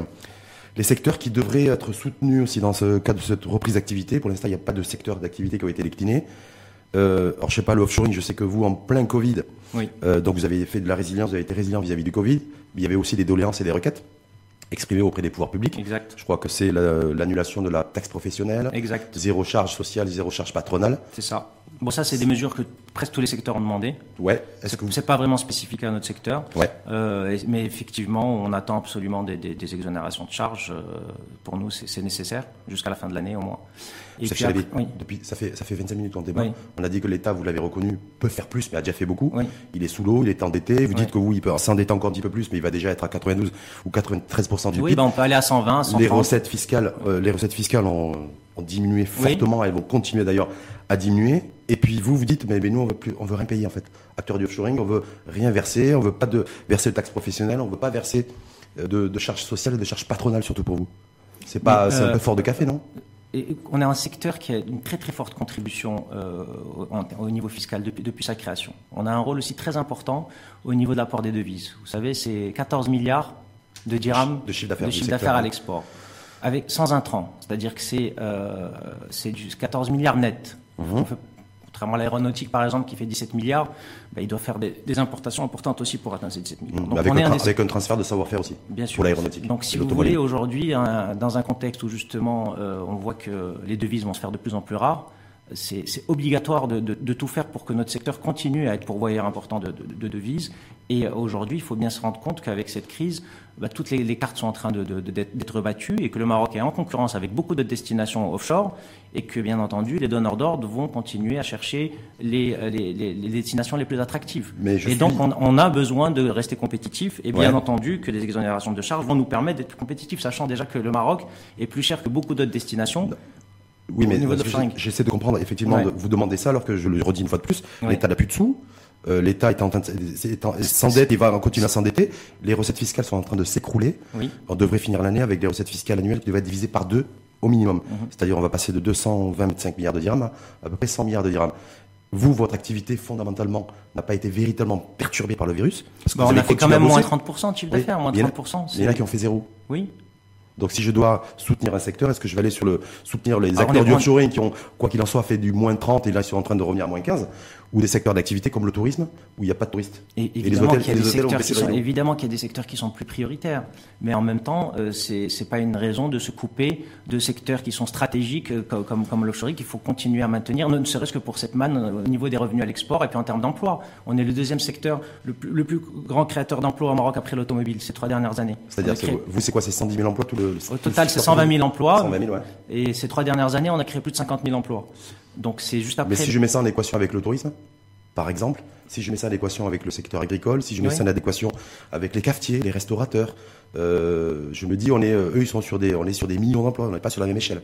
les secteurs qui devraient être soutenus aussi dans ce cadre de cette reprise d'activité. Pour l'instant, il n'y a pas de secteur d'activité qui a été décliné. Euh, alors, je sais pas, le offshoring, je sais que vous, en plein Covid, Oui. euh, donc vous avez fait de la résilience, vous avez été résilient vis-à-vis du Covid. mais Il y avait aussi des doléances et des requêtes exprimées auprès des pouvoirs publics. Exact. Je crois que c'est la- l'annulation de la taxe professionnelle, Exact. zéro charge sociale, zéro charge patronale. C'est ça. Bon, ça, c'est des mesures que presque tous les secteurs ont demandé. Ouais. Est-ce que vous... C'est pas vraiment spécifique à notre secteur. Ouais. Euh, mais effectivement, on attend absolument des, des- des exonérations de charges. euh, pour nous, c'est nécessaire jusqu'à la fin de l'année au moins. Et Chef puis après- oui. depuis, ça fait, ça fait 25 minutes qu'on débat. Oui. On a dit que l'État, vous l'avez reconnu, peut faire plus, mais a déjà fait beaucoup. Oui. Il est sous l'eau, il est endetté. Vous dites que oui, il peut s'endetter encore un petit peu plus, mais il va déjà être à 92 ou 93% du Oui, PIB. ben, on peut aller à 120, 130. les recettes fiscales, euh, les recettes fiscales ont, ont diminué fortement. Elles vont continuer d'ailleurs à diminuer. Et puis vous, vous dites, mais, mais nous, on veut plus, on veut rien payer en fait. Acteur du offshoring, on veut rien verser, on veut pas de verser de taxes professionnelles, on veut pas verser euh, de, de charges sociales et de charges patronales surtout pour vous. C'est pas, c'est un euh, peu fort de café, non? Et on a un secteur qui a une très très forte contribution euh, au niveau fiscal depuis, depuis sa création. On a un rôle aussi très important au niveau de l'apport des devises. Vous savez, c'est 14 milliards de dirhams De chiffre d'affaires de chiffre d'affaires à l'export, avec sans intrant. C'est-à-dire que c'est euh, c'est du 14 milliards net. Mhm. On fait- Contrairement à l'aéronautique, par exemple, qui fait 17 milliards, ben, il doit faire des, des importations importantes aussi pour atteindre ces 17 milliards. Donc, Mmh. avec, on est un des avec un transfert de savoir-faire aussi. Bien sûr. Pour l'aéronautique. Donc, si vous voulez, aujourd'hui, dans un contexte où justement euh, on voit que les devises vont se faire de plus en plus rares, c'est obligatoire de, de- de tout faire pour que notre secteur continue à être pourvoyeur important de, de- de devises. Et aujourd'hui, il faut bien se rendre compte qu'avec cette crise, bah, toutes les, les cartes sont en train de- de- de- d'être battues et que le Maroc est en concurrence avec beaucoup d'autres destinations offshore et que, bien entendu, les donneurs d'ordre vont continuer à chercher les, euh, les- les- les destinations les plus attractives. Mais et suis- donc, on, on a besoin de rester compétitif et bien Ouais. entendu que les exonérations de charges vont nous permettre d'être plus compétitifs, sachant déjà que le Maroc est plus cher que beaucoup d'autres destinations. Oui, mais j'essaie de comprendre effectivement Ouais. de vous demander ça alors que je le redis une fois de plus. Ouais. L'État n'a plus de sous. euh, L'État est en train de s- est en- s'endette, il va continuer à s'endetter. Les recettes fiscales sont en train de s'écrouler. Oui. On devrait finir l'année avec des recettes fiscales annuelles qui devraient être divisées par deux au minimum. Mhm. C'est-à-dire on va passer de 225 milliards de dirhams à à peu près 100 milliards de dirhams. Vous, votre activité fondamentalement n'a pas été véritablement perturbée par le virus? Parce que Bah, vous on avez a fait quand même moins bosser. 30% de chiffre Oui. d'affaires, moins en a- 30%. Mais il y en a qui ont fait zéro. Oui. Donc si je dois soutenir un secteur, est-ce que je vais aller sur le soutenir les Alors, on acteurs du offshoring qui ont, quoi qu'il en soit, fait du moins 30 et là ils sont en train de revenir à moins 15, ou des secteurs d'activité comme le tourisme, où il n'y a pas de touristes Et les évidemment qu'il y a des secteurs qui sont rideau. évidemment qu'il y a des secteurs qui sont plus prioritaires, mais en même temps, euh, c'est c'est pas une raison de se couper de secteurs qui sont stratégiques euh, co- comme comme l'offshoring qu'il faut continuer à maintenir, ne serait-ce que pour cette manne euh, au niveau des revenus à l'export et puis en termes d'emploi. On est le deuxième secteur le plus, le plus grand créateur d'emplois au Maroc après l'automobile ces trois dernières années. C'est-à-dire, créé- vous, c'est quoi, c'est 110 000 emplois tout le. Au total, c'est 120 000 emplois. 120 000, ouais. Et ces trois dernières années, on a créé plus de 50 000 emplois. Donc c'est juste après. Mais si je mets ça en équation avec le tourisme, par exemple, si je mets ça en équation avec le secteur agricole, si je mets Oui. ça en adéquation avec les cafetiers, les restaurateurs, euh, je me dis, on est, euh, eux, ils sont sur des, on est sur des millions d'emplois, on n'est pas sur la même échelle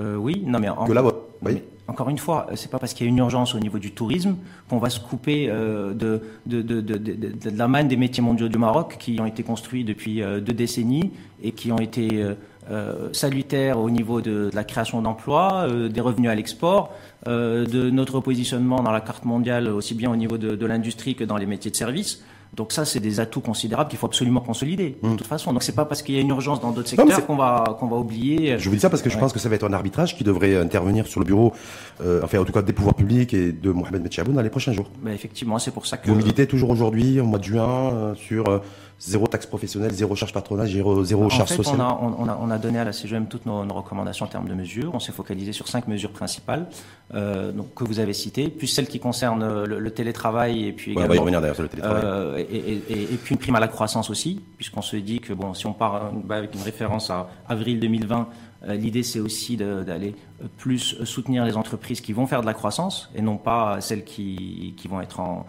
Euh, oui, non mais en- que. Oui. Mais encore une fois, c'est pas parce qu'il y a une urgence au niveau du tourisme qu'on va se couper euh, de, de, de, de, la manne des métiers mondiaux du Maroc qui ont été construits depuis deux décennies et qui ont été euh, salutaires au niveau de, de la création d'emplois, euh, des revenus à l'export, euh, de notre positionnement dans la carte mondiale aussi bien au niveau de, de l'industrie que dans les métiers de service. Donc ça, c'est des atouts considérables qu'il faut absolument consolider de toute façon. Donc c'est pas parce qu'il y a une urgence dans d'autres mais secteurs qu'on va qu'on va oublier. Je vous dis ça parce que je Ouais. pense que ça va être un arbitrage qui devrait intervenir sur le bureau, euh, enfin, en tout cas, des pouvoirs publics et de Mohamed Metchaboun dans les prochains jours. Ben, effectivement, c'est pour ça que Vous militez toujours aujourd'hui, au mois de juin, euh, sur euh, zéro taxe professionnelle, zéro charge patronale, zéro, zéro En charge fait, sociale. on a, on, a, on a donné à la CGM toutes nos, nos recommandations en termes de mesures. On s'est focalisé sur cinq mesures principales euh, donc, que vous avez citées, plus celles qui concernent le, le télétravail et puis Ouais, on va y également, revenir d'ailleurs sur le télétravail. euh, et, et- et- et puis une prime à la croissance aussi, puisqu'on se dit que bon, si on part euh, bah, avec une référence à avril 2020, euh, l'idée c'est aussi d'aller euh, plus soutenir les entreprises qui vont faire de la croissance et non pas celles qui, qui vont être en,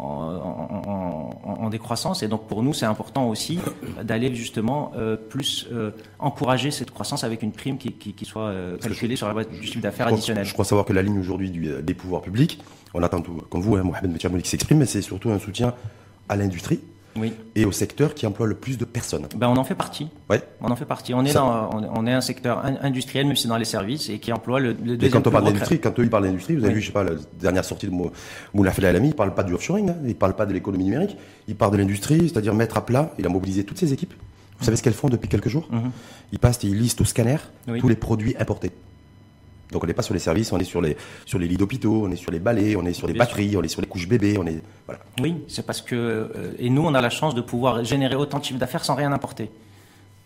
en, en- en- en décroissance. Et donc pour nous, c'est important aussi d'aller justement euh, plus euh, encourager cette croissance avec une prime qui, qui- qui soit euh, calculée sur la base du chiffre d'affaires additionnel. Je crois savoir que la ligne aujourd'hui des pouvoirs publics, on attend tout, comme vous, hein, Mohamed Metchamouli qui s'exprime, mais c'est surtout un soutien à l'industrie Oui. et au secteur qui emploie le plus de personnes. Ben, on en fait partie. Ouais. On en fait partie. On est, Ça- dans, on, on est un secteur in- industriel, même si dans les services, et qui emploie le, le Et deuxième quand on parle d'industrie, quand eux ils parlent d'industrie, vous avez Oui. vu, je sais pas, la dernière sortie de Mou- Moula Fela Alami, il parle pas du offshoring, hein, il parle pas de l'économie numérique, il parle de l'industrie, c'est-à-dire mettre à plat, il a mobilisé toutes ses équipes. Vous savez ce qu'elles font depuis quelques jours? Mhm. Ils passent et ils listent au scanner Oui. tous les produits importés. Donc on n'est pas sur les services, on est sur les, sur les lits d'hôpitaux, on est sur les balais, on est sur les batteries, on est sur les couches bébés, on est... Voilà. Oui, c'est parce que euh, et nous on a la chance de pouvoir générer autant de chiffre d'affaires sans rien importer.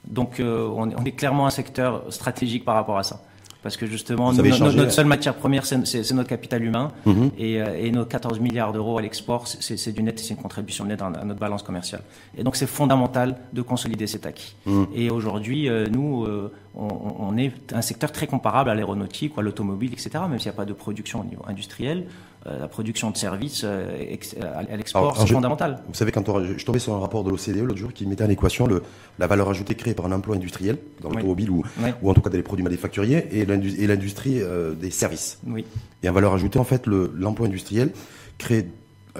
Donc euh, on est clairement un secteur stratégique par rapport à ça. Parce que justement, no- notre seule matière première, c'est notre capital humain. Mhm. Et, euh, et nos 14 milliards d'euros à l'export, c'est du net, c'est une contribution nette à notre balance commerciale. Et donc c'est fondamental de consolider cet acquis. Mhm. Et aujourd'hui, euh, nous, euh, on, on est un secteur très comparable à l'aéronautique ou à l'automobile, etc. Même s'il n'y a pas de production au niveau industriel, la production de services euh, ex- à l'export, c'est fondamental. Vous savez, quand on- je je tombais sur un rapport de l'OCDE l'autre jour qui mettait en équation le, la valeur ajoutée créée par un emploi industriel, dans Oui. l'automobile ou, Oui. ou en tout cas dans les produits manufacturiers, et l'indu- et l'industrie euh, des services. Oui. Et en valeur ajoutée, en fait, le- l'emploi industriel crée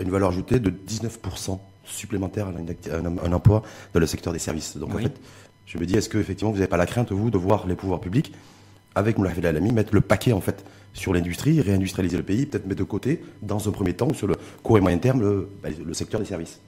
une valeur ajoutée de 19% supplémentaire à acti- à un, un emploi dans le secteur des services. Donc en fait, je me dis, est-ce que effectivement vous n'avez pas la crainte, vous, de voir les pouvoirs publics, avec Moulay Fadel Alami, mettre le paquet en fait sur l'industrie, réindustrialiser le pays, peut-être mettre de côté, dans un premier temps, sur le court et moyen terme, le, bah, le secteur des services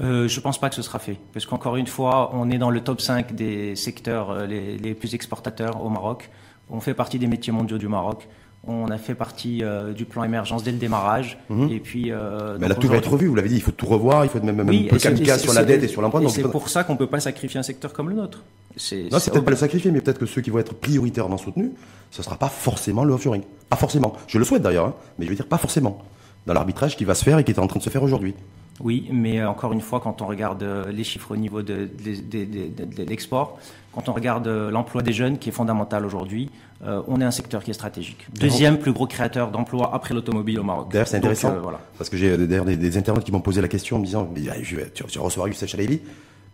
Euh, je pense pas que ce sera fait. Parce qu'encore une fois, on est dans le top 5 des secteurs euh, les, les plus exportateurs au Maroc. On fait partie des métiers mondiaux du Maroc. On a fait partie euh, du plan émergence dès le démarrage. Et puis, euh. Mais là, tout va être revu, vous l'avez dit, il faut tout revoir, il faut même, même Oui, un peu et et sur la dette et sur l'emploi. Et c'est pour ça qu'on peut pas sacrifier un secteur comme le nôtre. C'est Non, c'est peut-être pas le sacrifier, mais peut-être que ceux qui vont être prioritairement soutenus, ce ne sera pas forcément le offshoring. Pas forcément. Je le souhaite d'ailleurs, hein, mais je veux dire pas forcément. Dans l'arbitrage qui va se faire et qui est en train de se faire aujourd'hui. Oui, mais euh, encore une fois, quand on regarde euh, les chiffres au niveau de, de- l'export, quand on regarde euh, l'emploi des jeunes, qui est fondamental aujourd'hui, euh, on est un secteur qui est stratégique. Deuxième plus gros créateur d'emplois après l'automobile au Maroc. D'ailleurs, c'est Donc, intéressant, euh, voilà. parce que j'ai d'ailleurs des, des internautes qui m'ont posé la question en me disant, tu vas recevoir Youssef Chalaili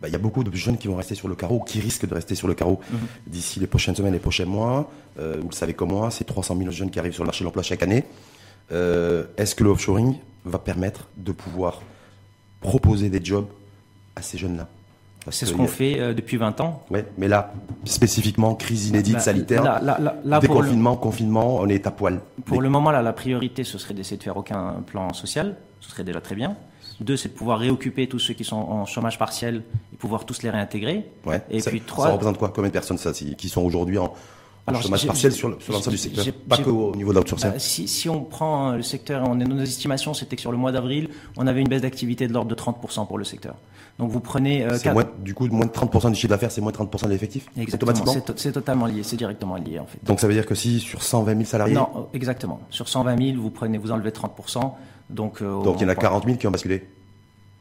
Bah, Il y a beaucoup de jeunes qui vont rester sur le carreau, qui risquent de rester sur le carreau Mhm. d'ici les prochaines semaines, les prochains mois. Euh, vous le savez comme moi, c'est 300 000 jeunes qui arrivent sur le marché de l'emploi chaque année. Euh, Est-ce que le offshoring va permettre de pouvoir proposer des jobs à ces jeunes-là? C'est ce qu'on fait euh, depuis 20 ans. Ouais, mais là, spécifiquement, crise inédite sanitaire, là- le- déconfinement, confinement, on est à poil. Pour le moment, là, la priorité, ce serait d'essayer de faire aucun plan social. Ce serait déjà très bien. Deux, c'est de pouvoir réoccuper tous ceux qui sont en chômage partiel et pouvoir tous les réintégrer. Ouais. Et ça, puis ça trois. représente quoi Combien de personnes ça, qui sont aujourd'hui en, Alors, chômage partiel sur, le- sur l'ensemble du secteur? Pas j'ai- qu'au niveau de l'outsourcing. Bah, si, si on prend euh, le secteur, on nos estimations, c'était que sur le mois d'avril, on avait une baisse d'activité de l'ordre de 30% pour le secteur. Donc vous prenez. euh, c'est quatre- moins, du coup, moins de 30% du chiffre d'affaires, c'est moins de 30% de l'effectif Exactement. C'est to- C'est totalement lié. C'est directement lié en fait. Donc ça veut dire que si sur 120 000 salariés, Non, exactement. Sur 120 000, vous prenez, vous enlevez 30%. Donc, euh, donc il y en a on- 40 000 qui ont basculé.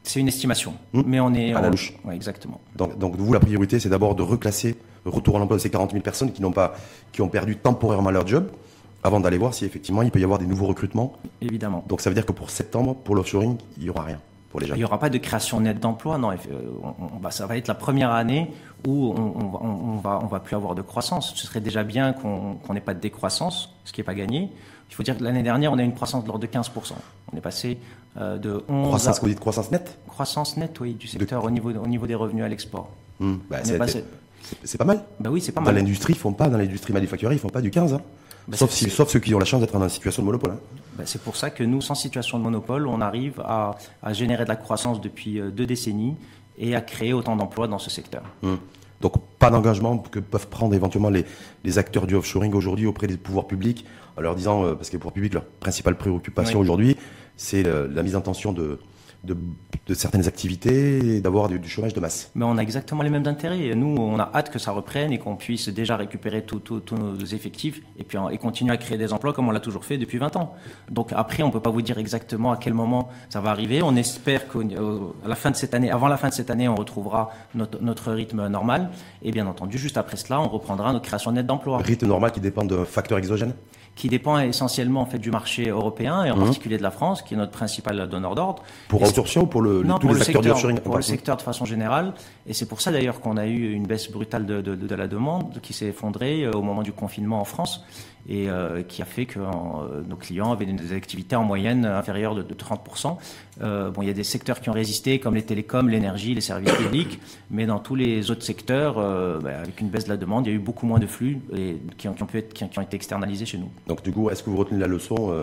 C'est une estimation, Hmm. mais on est À la louche. Ouais, exactement. Donc, donc vous, la priorité, c'est d'abord de reclasser le retour à l'emploi de ces 40 000 personnes qui n'ont pas, qui ont perdu temporairement leur job, avant d'aller voir si effectivement il peut y avoir des nouveaux recrutements. Évidemment. Donc ça veut dire que pour septembre, pour l'offshoring, il n'y aura rien pour les Il jeunes. n'y aura pas de création nette d'emplois, non. euh, on- on va- ça va être la première année où on, on va, on, plus avoir de croissance. Ce serait déjà bien qu'on qu'on n'ait pas de décroissance, ce qui n'est pas gagné. Il faut dire que l'année dernière, on a eu une croissance de l'ordre de 15%. On est passé euh, de 11 Croissance, à vous dites croissance nette? Croissance nette, oui, du secteur au niveau, au niveau des revenus à l'export. Hmm, bah, c'est- passé- pas mal. Bah oui, c'est pas Dans mal. l'industrie, ils font pas, dans l'industrie manufacturière, ils font pas du 15. hein. Bah, sauf, si, sauf ceux qui ont la chance d'être dans une situation de monopole. hein. Bah, c'est pour ça que nous, sans situation de monopole, on arrive à, à générer de la croissance depuis euh, deux décennies et à créer autant d'emplois dans ce secteur. Hmm. Donc pas d'engagement que peuvent prendre éventuellement les, les acteurs du offshoring aujourd'hui auprès des pouvoirs publics, en leur disant, euh, parce que les pouvoirs publics, leur principale préoccupation Oui. aujourd'hui, c'est euh, la mise en tension de, de, de certaines activités et d'avoir du, du, chômage de masse. Mais on a exactement les mêmes intérêts. Nous, on a hâte que ça reprenne et qu'on puisse déjà récupérer tous nos effectifs et puis et continuer à créer des emplois comme on l'a toujours fait depuis 20 ans. Donc après, on peut pas vous dire exactement à quel moment ça va arriver. On espère qu'à la fin de cette année, avant la fin de cette année, on retrouvera notre, notre rythme normal. Et bien entendu, juste après cela, on reprendra notre création nette d'emplois. Rythme normal qui dépend de facteurs exogènes? Qui dépend essentiellement en fait du marché européen et en mmh. particulier de la France, qui est notre principal donneur d'ordre. Pour outsourcing ou pour le, non, tous pour les le secteur, Pour le secteur de façon générale. Et c'est pour ça d'ailleurs qu'on a eu une baisse brutale de, de, de la demande qui s'est effondrée euh, au moment du confinement en France et euh, qui a fait que euh, nos clients avaient des activités en moyenne inférieures de, de 30%. Euh, bon, il y a des secteurs qui ont résisté, comme les télécoms, l'énergie, les services publics, mais dans tous les autres secteurs, bah, avec une baisse de la demande, il y a eu beaucoup moins de flux et, qui, ont, pu être, qui, ont été externalisés chez nous. Donc du coup, est-ce que vous retenez la leçon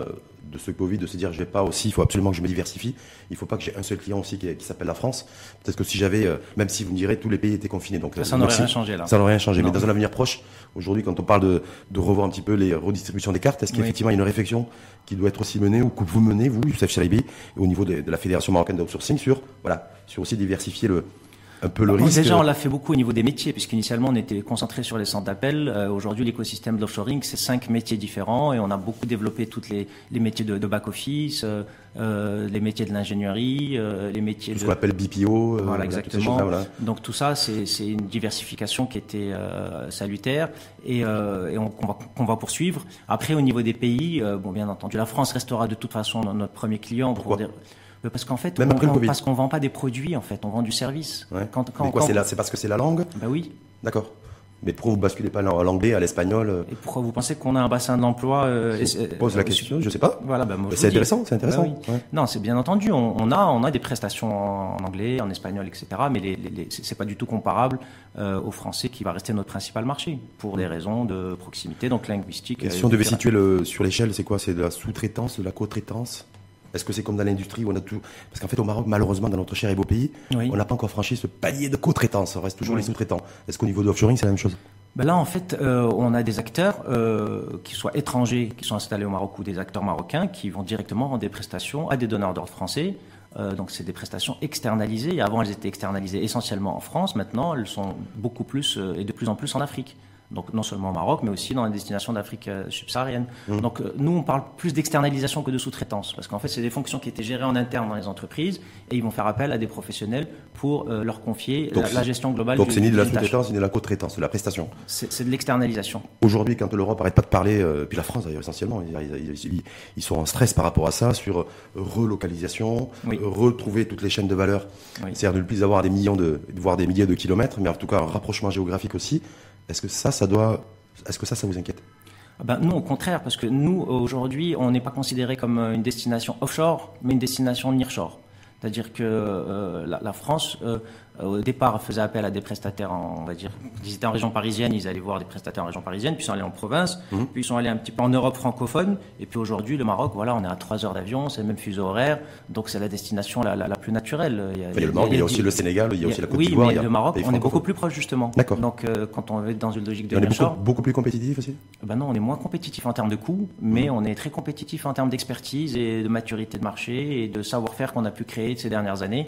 de ce Covid, de se dire je vais pas aussi, il faut absolument que je me diversifie. Il faut pas que j'ai un seul client aussi qui, qui s'appelle la France. Peut-être que si j'avais, euh, même si vous me direz tous les pays étaient confinés, donc ça n'aurait rien changé là. Ça n'aurait rien changé. Mais dans un avenir proche, aujourd'hui, quand on parle de, de, revoir un petit peu les redistributions des cartes, est-ce qu'effectivement il y a une réflexion qui doit être aussi menée ou que vous menez vous, Youssef Chalibi, au niveau de, de la fédération marocaine d'outsourcing sur voilà sur aussi diversifier le un peu le risque. Déjà, on l'a fait beaucoup au niveau des métiers, puisqu'initialement, on était concentré sur les centres d'appel. Euh, Aujourd'hui, l'écosystème de l'offshoring, c'est cinq métiers différents et on a beaucoup développé tous les, les métiers de, de back-office, euh, euh, les métiers de l'ingénierie, euh, les métiers tout de... ce qu'on appelle BPO. Voilà, exactement. voilà. Donc tout ça, c'est une diversification qui était salutaire et, et on, qu'on va, qu va, poursuivre. Après, au niveau des pays, bon, bien entendu, la France restera de toute façon notre premier client. Pourquoi pour dire, parce qu'en fait, Même on, parce qu'on vend pas des produits, en fait, on vend du service. Ouais. Quand, quand, Mais quoi, quand... c'est parce que c'est la langue? Bah oui. D'accord. Mais pourquoi vous basculez pas à l'anglais, à l'espagnol Et pourquoi vous pensez qu'on a un bassin d'emploi euh, Je pose la question, je sais pas. Voilà, bah, c'est intéressant, c'est intéressant. Bah oui. ouais. Non, c'est bien entendu. On, on, a, on a des prestations en anglais, en espagnol, etc. Mais les, les, les, c'est pas du tout comparable euh, au français qui va rester notre principal marché pour des raisons de proximité, donc linguistique. Et si on devait situer le, sur l'échelle, c'est quoi? C'est de la sous-traitance, de la co-traitance? Est-ce que c'est comme dans l'industrie où on a tout Parce qu'en fait, au Maroc, malheureusement, dans notre cher et beau pays, oui. on n'a pas encore franchi ce palier de co-traitance. On reste toujours oui. les sous-traitants. Est-ce qu'au niveau de l'offshoring, c'est la même chose? Ben là, en fait, euh, on a des acteurs, euh, qui soient étrangers, qui sont installés au Maroc, ou des acteurs marocains, qui vont directement rendre des prestations à des donneurs d'ordre français. Euh, donc, c'est des prestations externalisées. Et avant, elles étaient externalisées essentiellement en France. Maintenant, elles sont beaucoup plus et de plus en plus en Afrique donc non seulement au Maroc, mais aussi dans les destinations d'Afrique euh, subsaharienne. Mmh. Donc euh, nous, on parle plus d'externalisation que de sous-traitance, parce qu'en fait, c'est des fonctions qui étaient gérées en interne dans les entreprises, et ils vont faire appel à des professionnels pour euh, leur confier donc, la, la, gestion globale. Donc c'est ni de la sous-traitance, ni de la co-traitance, de la prestation. C'est de l'externalisation. Aujourd'hui, quand l'Europe arrête pas de parler, euh, puis la France d'ailleurs essentiellement, ils, ils, ils, sont en stress par rapport à ça, sur relocalisation, oui. retrouver toutes les chaînes de valeur, oui. c'est-à-dire ne plus avoir des millions de, voire des milliers de kilomètres, mais en tout cas un rapprochement géographique aussi. Est-ce que ça, ça doit, est-ce que ça, ça vous inquiète? Ben, nous, au contraire, parce que nous, aujourd'hui, on n'est pas considéré comme une destination offshore, mais une destination nearshore. C'est-à-dire que euh, la, la, France, euh, au départ, faisait appel à des prestataires, en, on va dire, ils étaient en région parisienne, ils allaient voir des prestataires en région parisienne, puis ils sont allés en province, mmh. puis ils sont allés un petit peu en Europe francophone, et puis aujourd'hui, le Maroc, voilà, on est à 3 heures d'avion, c'est le même fuseau horaire, donc c'est la destination la, la, la, plus naturelle. Il y a, il y a le Maroc, il y a, aussi le Sénégal, il y a, aussi la Côte d'Ivoire. Oui, mais le Maroc, on est beaucoup plus proche, justement. D'accord. Donc, euh, quand on est dans une logique de On est beaucoup, beaucoup, plus compétitif aussi? Ben Non, on est moins compétitif en termes de coûts, mais mmh. on est très compétitif en termes d'expertise et de maturité de marché et de savoir-faire qu'on a pu créer ces dernières années.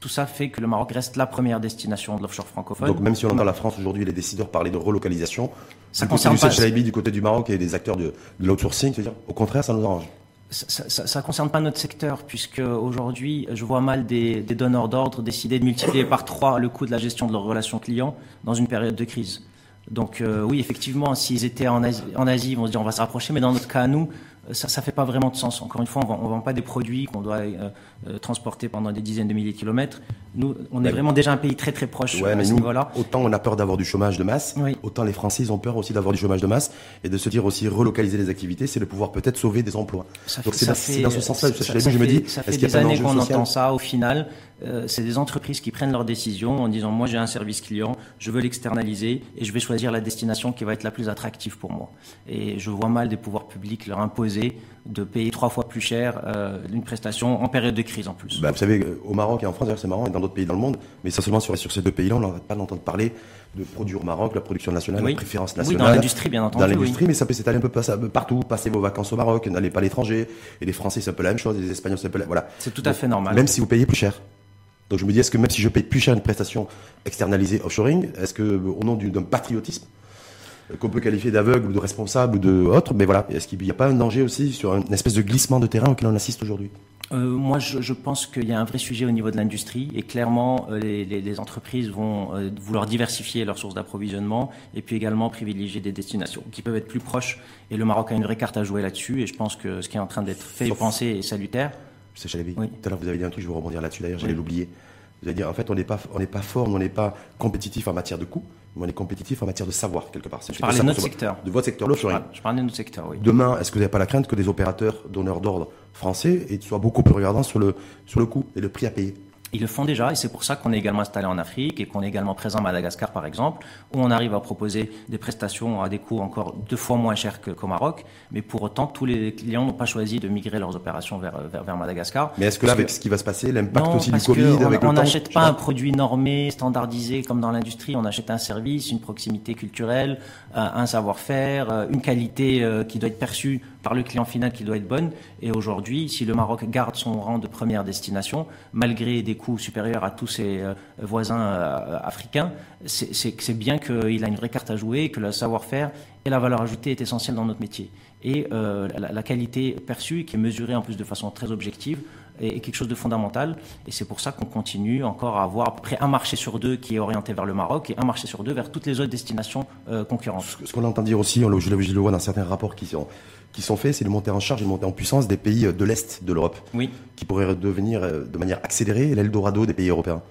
Tout ça fait que le Maroc reste la première destination de l'offshore francophone. Donc même si on entend la France aujourd'hui, les décideurs parler de relocalisation, ça concerne pas du du côté du Maroc et des acteurs de, de l'outsourcing, c'est-à-dire au contraire, ça nous arrange. Ça, ça, concerne pas notre secteur puisque aujourd'hui, je vois mal des, des donneurs d'ordre décider de multiplier par trois le coût de la gestion de leurs relations clients dans une période de crise. Donc euh, oui, effectivement, s'ils étaient en Asie, en Asie, ils vont se dire on va se rapprocher, mais dans notre cas, nous, ça ça fait pas vraiment de sens. Encore une fois, on on vend pas des produits qu'on doit euh, euh, transporter pendant des dizaines de milliers de kilomètres. Nous, on est ouais. vraiment déjà un pays très très proche ouais, mais nous, Autant on a peur d'avoir du chômage de masse, oui. autant les Français ils ont peur aussi d'avoir du chômage de masse et de se dire aussi relocaliser les activités, c'est de pouvoir peut-être sauver des emplois. Ça Donc c'est dans, dans, ce sens-là, je, je, je me dis, ça fait des années qu'on entend ça. Au final, euh, c'est des entreprises qui prennent leurs décisions en disant moi j'ai un service client, je veux l'externaliser et je vais choisir la destination qui va être la plus attractive pour moi. Et je vois mal des pouvoirs publics leur imposer de payer trois fois plus cher euh, une prestation en période de crise en plus. Bah, vous savez, euh, au Maroc et en France, c'est marrant, et dans d'autres pays dans le monde, mais essentiellement sur, sur ces deux pays-là, on n'arrête pas d'entendre parler de produire au Maroc, la production nationale, Oui. la préférence Oui, nationale. dans l'industrie, bien entendu. Dans oui. l'industrie, mais ça peut s'étaler un peu ça- partout. Passez vos vacances au Maroc, n'allez pas à l'étranger. Et les Français, c'est un peu la même chose, et les Espagnols, c'est un peu la... Voilà. C'est tout à fait normal. Même si vous payez plus cher. Donc je me dis, est-ce que même si je paye plus cher une prestation externalisée offshoring, est-ce que euh, au nom du- d'un patriotisme qu'on peut qualifier d'aveugle ou de responsable ou de autre, mais voilà, est-ce qu'il n'y a pas un danger aussi sur une espèce de glissement de terrain auquel on assiste aujourd'hui? Euh, moi, je, je pense qu'il y a un vrai sujet au niveau de l'industrie et clairement, euh, les, entreprises vont euh, vouloir diversifier leurs sources d'approvisionnement et puis également privilégier des destinations qui peuvent être plus proches. Et le Maroc a une vraie carte à jouer là-dessus et je pense que ce qui est en train d'être fait et Sauf- pensé est salutaire. Je sais, j'allais- Oui. Tout à l'heure, vous avez dit un truc, je vais rebondir là-dessus d'ailleurs, j'allais Oui. l'oublier. Vous allez dire, en fait, on n'est pas, on n'est pas fort, on n'est pas compétitif en matière de coût, mais on est compétitif en matière de savoir, quelque part. Je parlais de notre secteur. De votre secteur, Je l'offshoring. parle, je parlais de notre secteur, oui. Demain, est-ce que vous n'avez pas la crainte que des opérateurs donneurs d'ordre français soient beaucoup plus regardants sur le, sur le coût et le prix à payer? Ils le font déjà et c'est pour ça qu'on est également installé en Afrique et qu'on est également présent à Madagascar par exemple, où on arrive à proposer des prestations à des coûts encore deux fois moins chers que- qu'au Maroc. Mais pour autant, tous les clients n'ont pas choisi de migrer leurs opérations vers, vers, vers Madagascar. Mais est-ce que là, avec ce qui va se passer, l'impact aussi du parce Covid, que on- avec on le n'achète pas un produit normé, standardisé comme dans l'industrie. On achète un service, une proximité culturelle, un savoir-faire, euh, une qualité euh, qui doit être perçue par le client final qui doit être bonne. Et aujourd'hui, si le Maroc garde son rang de première destination, malgré des coûts supérieurs à tous ses euh, voisins euh, africains, c'est- bien qu'il a une vraie carte à jouer, que le savoir-faire et la valeur ajoutée est essentielle dans notre métier. Et euh, la, la qualité perçue, qui est mesurée en plus de façon très objective, est, quelque chose de fondamental. Et c'est pour ça qu'on continue encore à avoir à peu près un marché sur deux qui est orienté vers le Maroc et un marché sur deux vers toutes les autres destinations euh, concurrentes. Ce qu'on entend dire aussi, je, le, je le vois dans certains rapports qui sont, qui sont faits, c'est de monter en charge et de monter en puissance des pays de l'Est de l'Europe, Oui. qui pourraient devenir euh, de manière accélérée l'Eldorado des pays européens,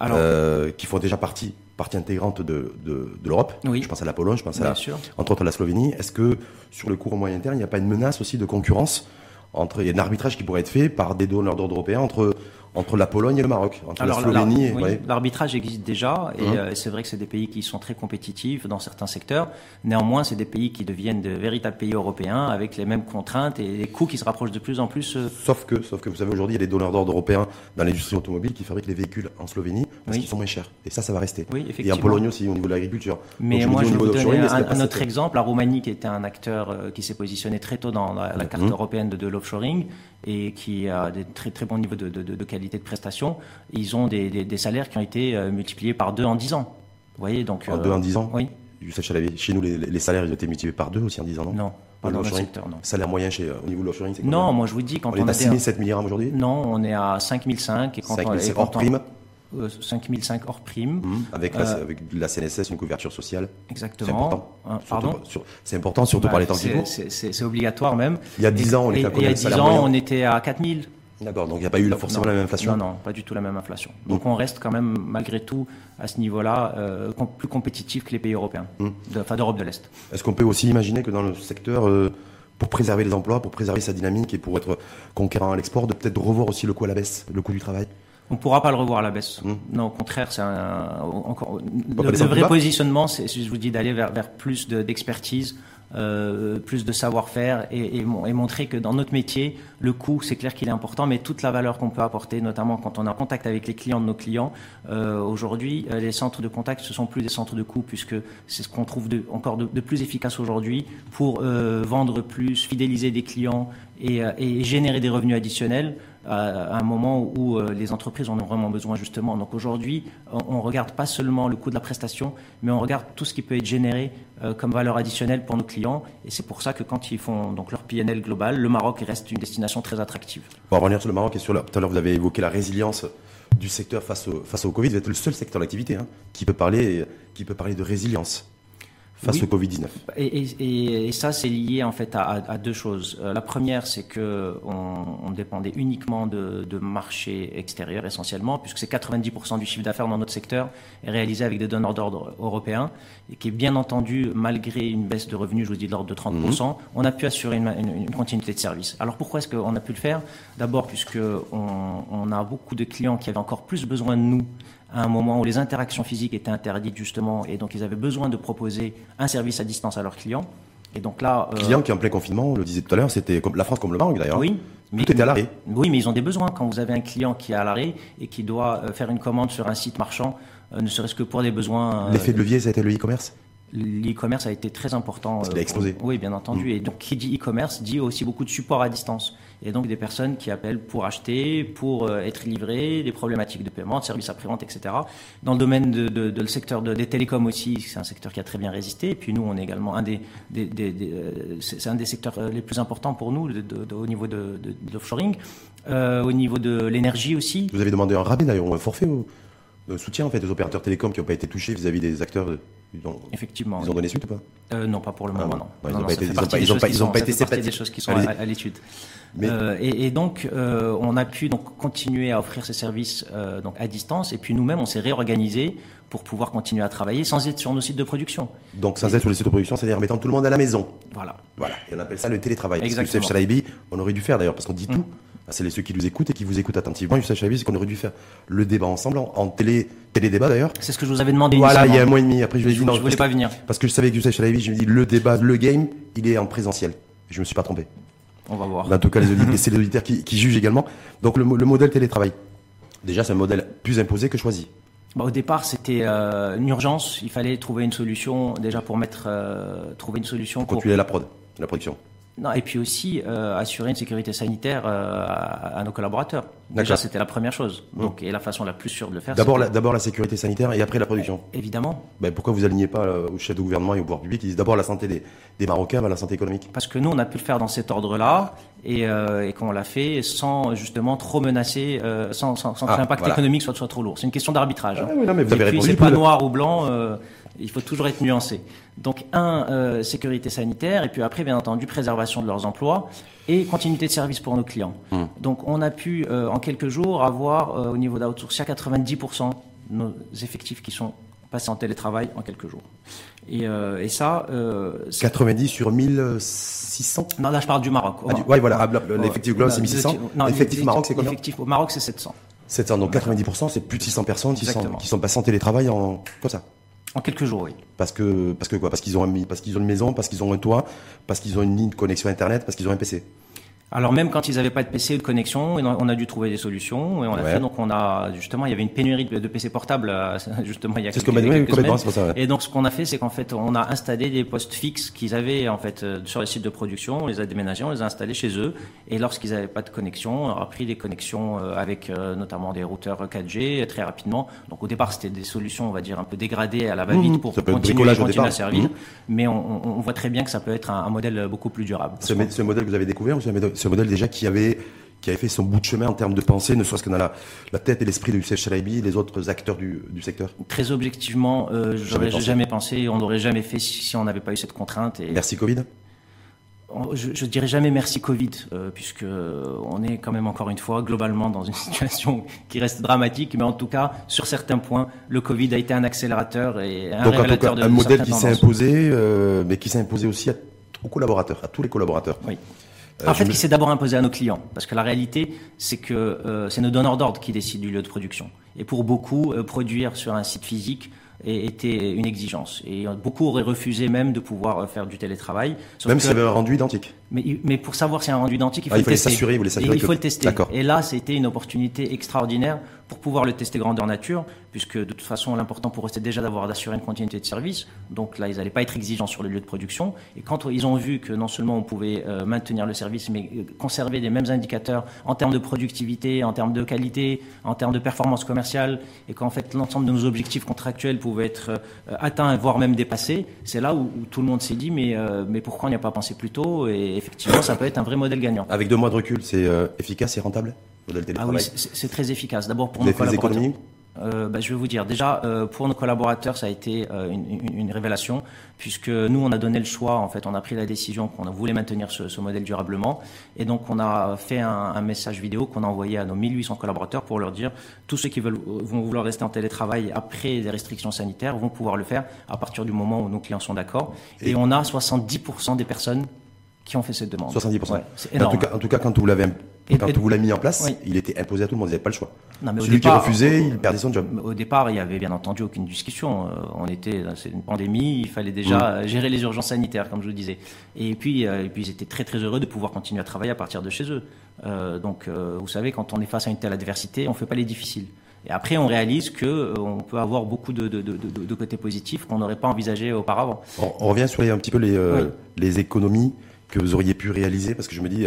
Alors, euh, qui font déjà partie, partie intégrante de, de, de l'Europe. Oui. Je pense à la Pologne, je pense à la, entre autres à la Slovénie. Est-ce que sur le court moyen terme, il n'y a pas une menace aussi de concurrence entre, il y a un arbitrage qui pourrait être fait par des donneurs d'ordre européens entre, entre la Pologne et le Maroc, entre Alors, la Slovénie et, oui, ouais. l'arbitrage existe déjà et Mhm. euh, c'est vrai que c'est des pays qui sont très compétitifs dans certains secteurs. Néanmoins, c'est des pays qui deviennent de véritables pays européens avec les mêmes contraintes et des coûts qui se rapprochent de plus en plus. euh, Sauf que, sauf que vous savez, aujourd'hui, il y a des donneurs d'ordre européens dans l'industrie automobile qui fabriquent les véhicules en Slovénie parce Oui. qu'ils sont moins chers. Et ça, ça va rester. Oui, Et en effectivement. Pologne aussi, au niveau de l'agriculture. Mais Donc, je moi, dis, je au vais vous donner un, autre exemple. La Roumanie, qui était un acteur euh, qui s'est positionné très tôt dans la, la carte européenne de, de l'offshoring et qui a des très très bons niveaux de, de- de- de qualité de prestation, ils ont des, des- des salaires qui ont été euh, multipliés par deux en dix ans. Vous voyez, donc. En euh, deux, en dix ans Oui. Chez nous, les, les salaires, ils ont été multipliés par deux aussi en dix ans, non Non, pas dans l'offshoring. secteur, non. Salaire moyen chez, euh, au niveau de l'offshoring, c'est Non, moi je vous dis, quand On on, est à a 6 des- 7 milliards aujourd'hui Non, on est à 5005 et quand 5 on, et 000 quand hors on- prime, euh, 5005 hors prime. hum, avec, la, Euh, avec la CNSS, une couverture sociale. C'est Exactement. important. Hein, C'est important, surtout Bah, par les temps qui c'est- courent. c'est- C'est c'est obligatoire même. Il y a 10 ans, on Et- était à combien Il y a de 10 salaire ans, on était à 4000. D'accord, donc il n'y a pas eu forcément Non, la même inflation. Non, non, pas du tout la même inflation. Donc on reste quand même, malgré tout, à ce niveau-là, euh, com- plus compétitif que les pays européens, de- enfin d'Europe de l'Est. Est-ce qu'on peut aussi imaginer que dans le secteur, euh, pour préserver les emplois, pour préserver sa dynamique et pour être conquérant à l'export, de peut-être revoir aussi le coût à la baisse, le coût du travail? On ne pourra pas le revoir à la baisse. Hum. Non, au contraire, c'est un, encore, le, le vrai positionnement, c'est, je vous dis, d'aller vers, vers plus de- d'expertise, euh, plus de savoir-faire et, et mon- et montrer que dans notre métier, le coût, c'est clair qu'il est important, mais toute la valeur qu'on peut apporter, notamment quand on est en contact avec les clients de nos clients, euh, aujourd'hui, euh, les centres de contact, ce sont plus des centres de coût, puisque c'est ce qu'on trouve encore de, plus efficace aujourd'hui pour vendre plus, fidéliser des clients et générer des revenus additionnels à un moment où euh, les entreprises en ont vraiment besoin justement. Donc aujourd'hui, on ne regarde pas seulement le coût de la prestation, mais on regarde tout ce qui peut être généré euh, comme valeur additionnelle pour nos clients. Et c'est pour ça que quand ils font donc leur PNL global, le Maroc reste une destination très attractive. Pour revenir sur le Maroc et sur la, tout à l'heure, vous avez évoqué la résilience du secteur face au, face au Covid. Vous êtes le seul secteur d'activité hein, qui, peut parler, qui peut parler de résilience face Oui. au Covid-19. Et, et- et- et ça, c'est lié en fait à, deux choses. Euh, la première, c'est que on, on dépendait uniquement de, de marchés extérieurs essentiellement, puisque c'est 90% du chiffre d'affaires dans notre secteur est réalisé avec des donneurs d'ordre européens, et qui est bien entendu, malgré une baisse de revenus, je vous dis de l'ordre de 30%, on a pu assurer une, une- une continuité de service. Alors pourquoi est-ce qu'on a pu le faire? D'abord, puisque on, on a beaucoup de clients qui avaient encore plus besoin de nous à un moment où les interactions physiques étaient interdites justement, et donc ils avaient besoin de proposer un service à distance à leurs clients. Et donc là, euh, client qui en plein confinement, on le disait tout à l'heure, c'était comme la France comme le Maroc d'ailleurs. Oui. Mais, tout était à l'arrêt. Oui, mais ils ont des besoins. Quand vous avez un client qui est à l'arrêt et qui doit euh, faire une commande sur un site marchand, ne serait-ce que pour des besoins. L'effet de levier, ça a été le e-commerce? L'e-commerce a été très important. Parce qu'il a explosé. oui, bien entendu. Mm. Et donc, qui dit e-commerce dit aussi beaucoup de support à distance. Et donc, des personnes qui appellent pour acheter, pour euh, être livrées, des problématiques de paiement, de services après-vente, etc. Dans le domaine de, le secteur de, des télécoms aussi, c'est un secteur qui a très bien résisté. Et puis, nous, on est également un des, euh, c'est un des secteurs euh, les plus importants pour nous au niveau de, l'offshoring. Euh, au niveau de l'énergie aussi. Vous avez demandé un rabais d'ailleurs, un forfait ou un soutien en fait aux opérateurs télécoms qui n'ont pas été touchés vis-à-vis des acteurs ils ont, Effectivement. Ils ont donné suite ou pas euh, Non, pas pour le moment, non. ils n'ont pas, ont pas, été C'est des choses qui sont à, l'étude. Euh, et, et, donc, euh, on a pu donc continuer à offrir ces services donc à distance. Et puis nous-mêmes, on s'est réorganisé pour pouvoir continuer à travailler sans être sur nos sites de production. Donc sans être sur les sites de production, c'est-à-dire mettant tout le monde à la maison. Voilà. Voilà. Et on appelle ça le télétravail. Exactement. Que on aurait dû faire d'ailleurs, parce qu'on dit mm. tout. C'est ceux qui nous écoutent et qui vous écoutent attentivement. Youssef Chalabi, c'est qu'on aurait dû faire le débat ensemble en, télé, télé débat d'ailleurs. C'est ce que je vous avais demandé. Voilà, il y a un mois et demi. Après, je, je, non, je voulais pas venir. Parce que je savais que Youssef Chalabi, je me dis le débat, le game, il est en présentiel. Je me suis pas trompé. On va voir. En tout cas, c'est les auditeurs qui, qui, jugent également. Donc le, le modèle télétravail. Déjà, c'est un modèle plus imposé que choisi. Bah, au départ, c'était euh, une urgence. Il fallait trouver une solution déjà pour mettre, euh, trouver une solution pour contrôler la prod, la production. Non, et puis aussi euh, assurer une sécurité sanitaire euh, à, à, nos collaborateurs. Déjà, c'était la première chose. Mmh. Donc, et la façon la plus sûre de le faire. D'abord, la, d'abord la sécurité sanitaire et après la production. Évidemment. Ben, pourquoi vous alignez pas euh, au chef de gouvernement et au pouvoir public? Ils disent d'abord la santé des, des Marocains, la santé économique. Parce que nous, on a pu le faire dans cet ordre-là et, euh, et qu'on l'a fait sans justement trop menacer, euh, sans, sans, sans ah, que l'impact économique soit, soit trop lourd. C'est une question d'arbitrage. Ah, oui, non, mais vous avez répondu. C'est pas noir ou blanc. Euh, il faut toujours être nuancé. Donc, un, euh, sécurité sanitaire, et puis après, bien entendu, préservation de leurs emplois et continuité de service pour nos clients. Hmm. Donc, on a pu, euh, en quelques jours, avoir au niveau d'outsourcing 90% de nos effectifs qui sont passés en télétravail en quelques jours. Et, et ça... 90 sur 1600 Non, là, je parle du Maroc. Ah, oui, voilà, ah, l'effectif global, c'est 1600. L'effectif Maroc, c'est combien? L'effectif au Maroc, c'est 700. 700, donc 90%, c'est plus de 600 personnes qui sont, qui sont passées en télétravail en, comme ça. En quelques jours, oui. Parce que, parce que quoi? Parce qu'ils ont, ont une maison, parce qu'ils ont un toit, parce qu'ils ont une ligne de connexion Internet, parce qu'ils ont un PC. Alors même quand ils n'avaient pas de PC ou de connexion, on a dû trouver des solutions et on a fait donc on a justement il y avait une pénurie de PC portables euh, justement il y a quelques, ce quelques semaines. Ça, Et donc ce qu'on a fait c'est qu'en fait on a installé des postes fixes qu'ils avaient en fait euh, sur les sites de production, on les a déménagés, on les a installés chez eux et lorsqu'ils n'avaient pas de connexion, on a pris des connexions euh, avec notamment des routeurs 4G très rapidement. Donc au départ c'était des solutions on va dire un peu dégradées à la va-vite mmh, pour continuer, continuer à servir, mmh. mais on, on, voit très bien que ça peut être un, un modèle beaucoup plus durable. Ce, ce modèle que vous avez découvert, ce modèle déjà qui avait qui avait fait son bout de chemin en termes de pensée, ne serait-ce que dans la, la tête et l'esprit de Youssef Chalabi et les autres acteurs du, du secteur Très objectivement, euh, j'aurais jamais pensé, on n'aurait jamais fait si, on n'avait pas eu cette contrainte. Et... Merci Covid je, je dirais jamais merci Covid, euh, puisque on est quand même encore une fois globalement dans une situation qui reste dramatique, mais en tout cas sur certains points, le Covid a été un accélérateur et un Donc, révélateur de un modèle qui s'est imposé, euh, mais qui s'est imposé aussi à, aux collaborateurs, à tous les collaborateurs. Oui. En fait, qui s'est d'abord imposé à nos clients, parce que la réalité, c'est que euh, c'est nos donneurs d'ordre qui décident du lieu de production. Et pour beaucoup, euh, produire sur un site physique était une exigence. Et beaucoup auraient refusé même de pouvoir euh, faire du télétravail. Même si avait un rendu identique. Mais, mais pour savoir si un rendu identique, il ah, faut il le tester. S'assurer, il faut le tester. Et là, c'était une opportunité extraordinaire pour pouvoir le tester grandeur nature, puisque de toute façon, l'important pour eux, c'était déjà d'avoir d'assurer une continuité de service. Donc là, ils n'allaient pas être exigeants sur le lieu de production. Et quand ils ont vu que non seulement on pouvait euh, maintenir le service, mais euh, conserver les mêmes indicateurs en termes de productivité, en termes de qualité, en termes de performance commerciale, et qu'en fait l'ensemble de nos objectifs contractuels pouvaient être euh, atteints, voire même dépassés, c'est là où, tout le monde s'est dit, mais, mais pourquoi on n'y a pas pensé plus tôt Et effectivement, ça peut être un vrai modèle gagnant. Avec deux mois de recul, c'est efficace et rentable ah oui, c'est très efficace. D'abord pour nos collaborateurs. Euh, bah, je vais vous dire, déjà, euh, pour nos collaborateurs, ça a été euh, une, une, révélation, puisque nous, on a donné le choix, en fait, on a pris la décision qu'on voulait maintenir ce, ce, modèle durablement, et donc on a fait un, un message vidéo qu'on a envoyé à nos 1800 collaborateurs pour leur dire, tous ceux qui veulent, vont vouloir rester en télétravail après des restrictions sanitaires vont pouvoir le faire à partir du moment où nos clients sont d'accord, et, et on a 70% des personnes qui ont fait cette demande. 70%. Ouais, en, tout cas, en tout cas, quand vous l'avez quand vous l'avez mis en place, il était imposé à tout le monde, vous n'avez pas le choix. Non, mais Celui départ, qui refusait, il perdait son job. Au départ, il y avait bien entendu aucune discussion. Euh, on était, c'est une pandémie, il fallait déjà mm. gérer les urgences sanitaires, comme je vous disais. Et puis, euh, et puis, ils étaient très très heureux de pouvoir continuer à travailler à partir de chez eux. Euh, donc, euh, vous savez, quand on est face à une telle adversité, on fait pas les difficiles. Et après, on réalise que on peut avoir beaucoup de, de, de, de côtés positifs qu'on n'aurait pas envisagé auparavant. On, on, revient sur les, un petit peu les, les économies que vous auriez pu réaliser, parce que je me dis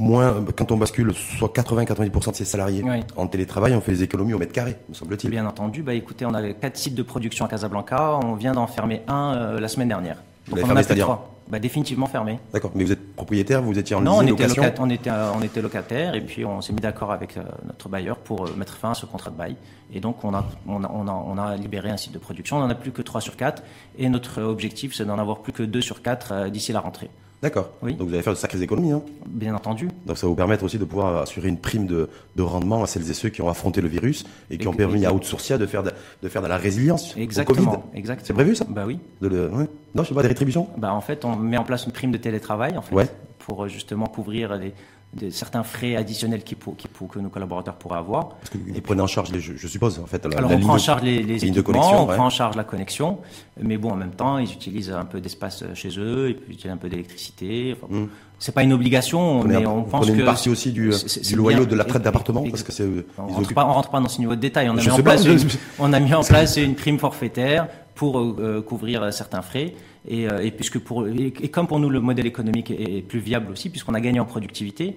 moins, quand on bascule soit 80-90% de ses salariés en télétravail, on fait des économies au mètre carré, me semble-t-il. Bien entendu. Bah, écoutez, on avait quatre sites de production à Casablanca. On vient d'en fermer un euh, la semaine dernière. Vous l'avez fermé, c'est-à-dire bah, définitivement fermé. D'accord, mais vous êtes propriétaire, vous étiez en non, on était, on était, euh, on était locataire et puis on s'est mis d'accord avec euh, notre bailleur pour mettre fin à ce contrat de bail. Et donc on a, on a, on a, on a libéré un site de production. On n'en a plus que 3 sur 4 et notre objectif c'est d'en avoir plus que 2 sur 4 d'ici la rentrée. D'accord. Oui. Donc vous allez faire de sacrées économies. Hein. Bien entendu. Donc ça va vous permettre aussi de pouvoir assurer une prime de, de, rendement à celles et ceux qui ont affronté le virus et qui ont permis à Outsourcia de faire de, de, faire de la résilience Exactement. au Covid. Exactement. C'est prévu ça? Bah oui. De le, ouais. Non, je sais pas, des rétributions? Bah en fait, on met en place une prime de télétravail en fait, ouais. pour euh, justement couvrir les, de certains frais additionnels qui pour, qui pour, que nos collaborateurs pourraient avoir. Parce que vous prenez en charge, les, je, je, suppose, en fait. La, Alors, la on prend en charge les, les équipements, on ouais. prend en charge la connexion, mais bon, en même temps, ils utilisent un peu d'espace chez eux, ils utilisent un peu d'électricité. Enfin, mm. C'est pas une obligation, mais on pense que. une partie aussi du, du loyer de la traite d'appartement, parce que c'est. On, rentre pas, on rentre pas dans ce niveau de détail. On a, mis en, place une, on a mis en place une prime forfaitaire pour euh, couvrir certains frais. Et, euh, et, puisque pour, et, et, comme pour nous le modèle économique est, est plus viable aussi, puisqu'on a gagné en productivité,